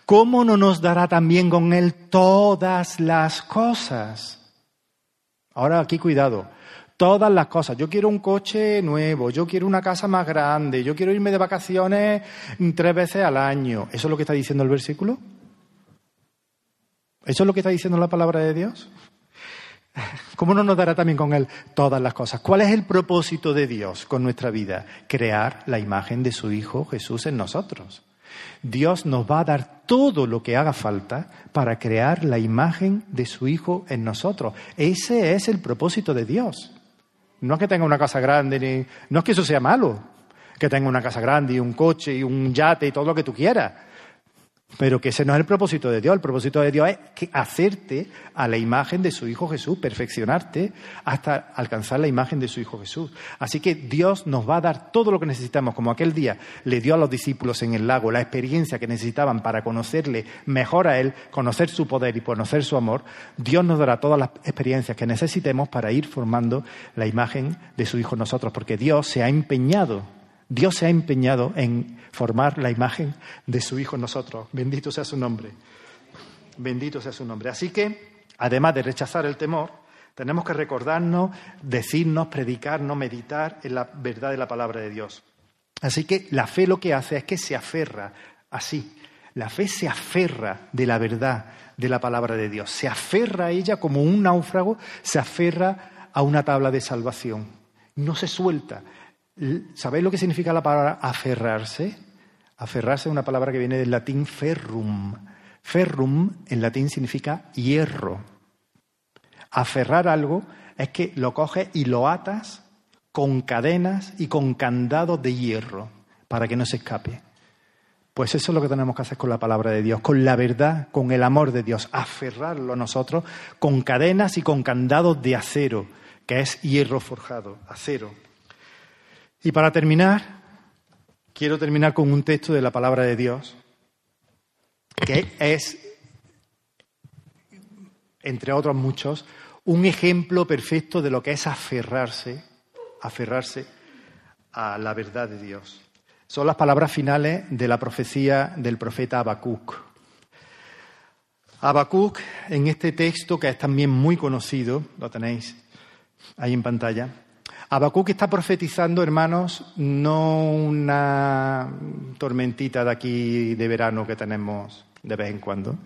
¿cómo no nos dará también con Él todas las cosas? Ahora aquí cuidado, todas las cosas. Yo quiero un coche nuevo, yo quiero una casa más grande, yo quiero irme de vacaciones tres veces al año. ¿Eso es lo que está diciendo el versículo? ¿Eso es lo que está diciendo la palabra de Dios? [laughs] ¿Cómo no nos dará también con Él todas las cosas? ¿Cuál es el propósito de Dios con nuestra vida? Crear la imagen de su Hijo Jesús en nosotros. Dios nos va a dar todo lo que haga falta para crear la imagen de su Hijo en nosotros. Ese es el propósito de Dios. No es que tenga una casa grande, ni, no es que eso sea malo, que tenga una casa grande y un coche y un yate y todo lo que tú quieras. Pero que ese no es el propósito de Dios. El propósito de Dios es que hacerte a la imagen de su Hijo Jesús, perfeccionarte hasta alcanzar la imagen de su Hijo Jesús. Así que Dios nos va a dar todo lo que necesitamos, como aquel día le dio a los discípulos en el lago la experiencia que necesitaban para conocerle mejor a Él, conocer su poder y conocer su amor. Dios nos dará todas las experiencias que necesitemos para ir formando la imagen de su Hijo nosotros, porque Dios se ha empeñado Dios se ha empeñado en formar la imagen de su Hijo en nosotros. Bendito sea su nombre. Bendito sea su nombre. Así que, además de rechazar el temor, tenemos que recordarnos, decirnos, predicarnos, meditar en la verdad de la palabra de Dios. Así que la fe lo que hace es que se aferra así. La fe se aferra de la verdad de la palabra de Dios. Se aferra a ella como un náufrago, se aferra a una tabla de salvación. No se suelta. ¿Sabéis lo que significa la palabra aferrarse? Aferrarse es una palabra que viene del latín ferrum. Ferrum en latín significa hierro. Aferrar algo es que lo coges y lo atas con cadenas y con candados de hierro para que no se escape. Pues eso es lo que tenemos que hacer con la palabra de Dios, con la verdad, con el amor de Dios, aferrarlo a nosotros con cadenas y con candados de acero, que es hierro forjado, acero. Y para terminar, quiero terminar con un texto de la palabra de Dios, que es, entre otros muchos, un ejemplo perfecto de lo que es aferrarse, aferrarse a la verdad de Dios. Son las palabras finales de la profecía del profeta Habacuc. Habacuc, en este texto que es también muy conocido, lo tenéis ahí en pantalla, Habacuc está profetizando, hermanos, no una tormentita de aquí de verano que tenemos de vez en cuando.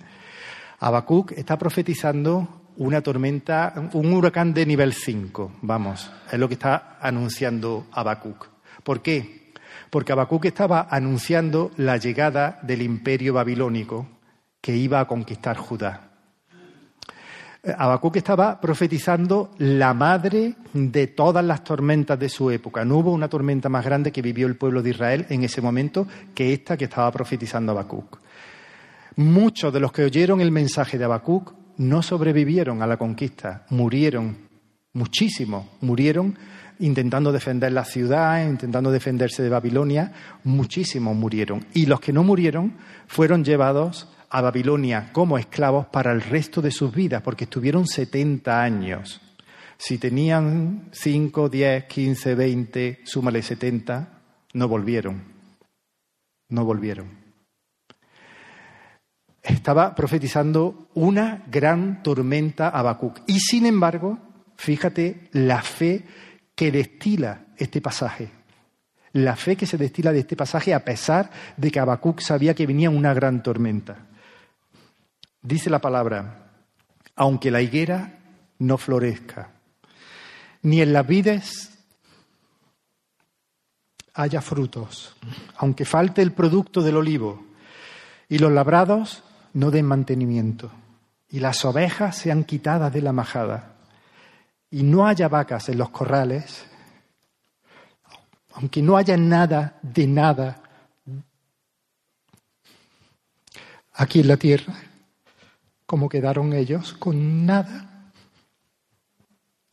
Habacuc está profetizando una tormenta, un huracán de nivel 5, vamos, es lo que está anunciando Habacuc. ¿Por qué? Porque Habacuc estaba anunciando la llegada del imperio babilónico que iba a conquistar Judá. Habacuc estaba profetizando la madre de todas las tormentas de su época. No hubo una tormenta más grande que vivió el pueblo de Israel en ese momento que esta que estaba profetizando Habacuc. Muchos de los que oyeron el mensaje de Habacuc no sobrevivieron a la conquista, murieron, muchísimos murieron intentando defender la ciudad, intentando defenderse de Babilonia, muchísimos murieron. Y los que no murieron fueron llevados a Babilonia como esclavos para el resto de sus vidas, porque estuvieron 70 años. Si tenían 5, 10, 15, 20, súmale 70, no volvieron. No volvieron. Estaba profetizando una gran tormenta a Habacuc. Y sin embargo, fíjate la fe que destila este pasaje. La fe que se destila de este pasaje a pesar de que Habacuc sabía que venía una gran tormenta. Dice la palabra, aunque la higuera no florezca, ni en las vides haya frutos, aunque falte el producto del olivo, y los labrados no den mantenimiento, y las ovejas sean quitadas de la majada, y no haya vacas en los corrales, aunque no haya nada de nada aquí en la tierra, como quedaron ellos con nada.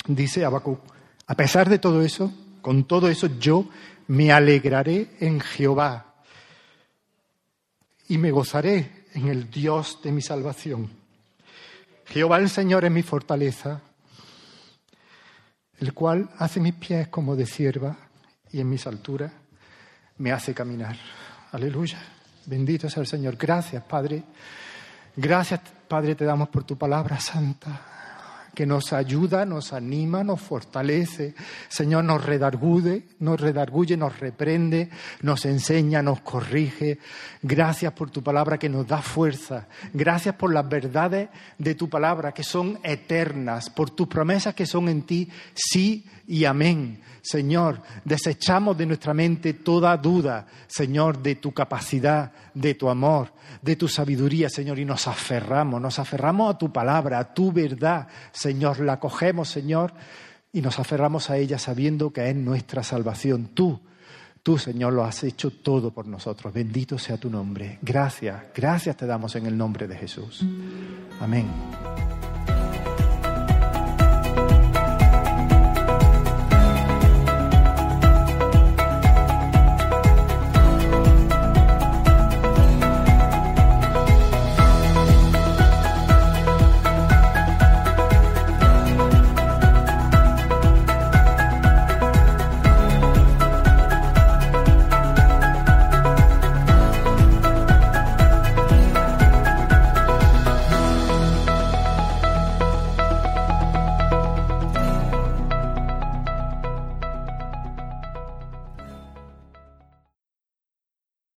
Dice Habacuc, a pesar de todo eso, con todo eso yo me alegraré en Jehová y me gozaré en el Dios de mi salvación. Jehová el Señor es mi fortaleza, el cual hace mis pies como de sierva y en mis alturas me hace caminar. Aleluya. Bendito sea el Señor. Gracias, Padre. Gracias, Padre, te damos por tu palabra santa que nos ayuda, nos anima, nos fortalece. Señor, nos redargude, nos redarguye, nos reprende, nos enseña, nos corrige. Gracias por tu palabra que nos da fuerza. Gracias por las verdades de tu palabra que son eternas, por tus promesas que son en ti sí y amén. Señor, desechamos de nuestra mente toda duda, Señor, de tu capacidad, de tu amor, de tu sabiduría, Señor, y nos aferramos, nos aferramos a tu palabra, a tu verdad, Señor, la cogemos, Señor, y nos aferramos a ella sabiendo que es nuestra salvación. Tú, Tú, Señor, lo has hecho todo por nosotros. Bendito sea tu nombre. Gracias, gracias te damos en el nombre de Jesús. Amén.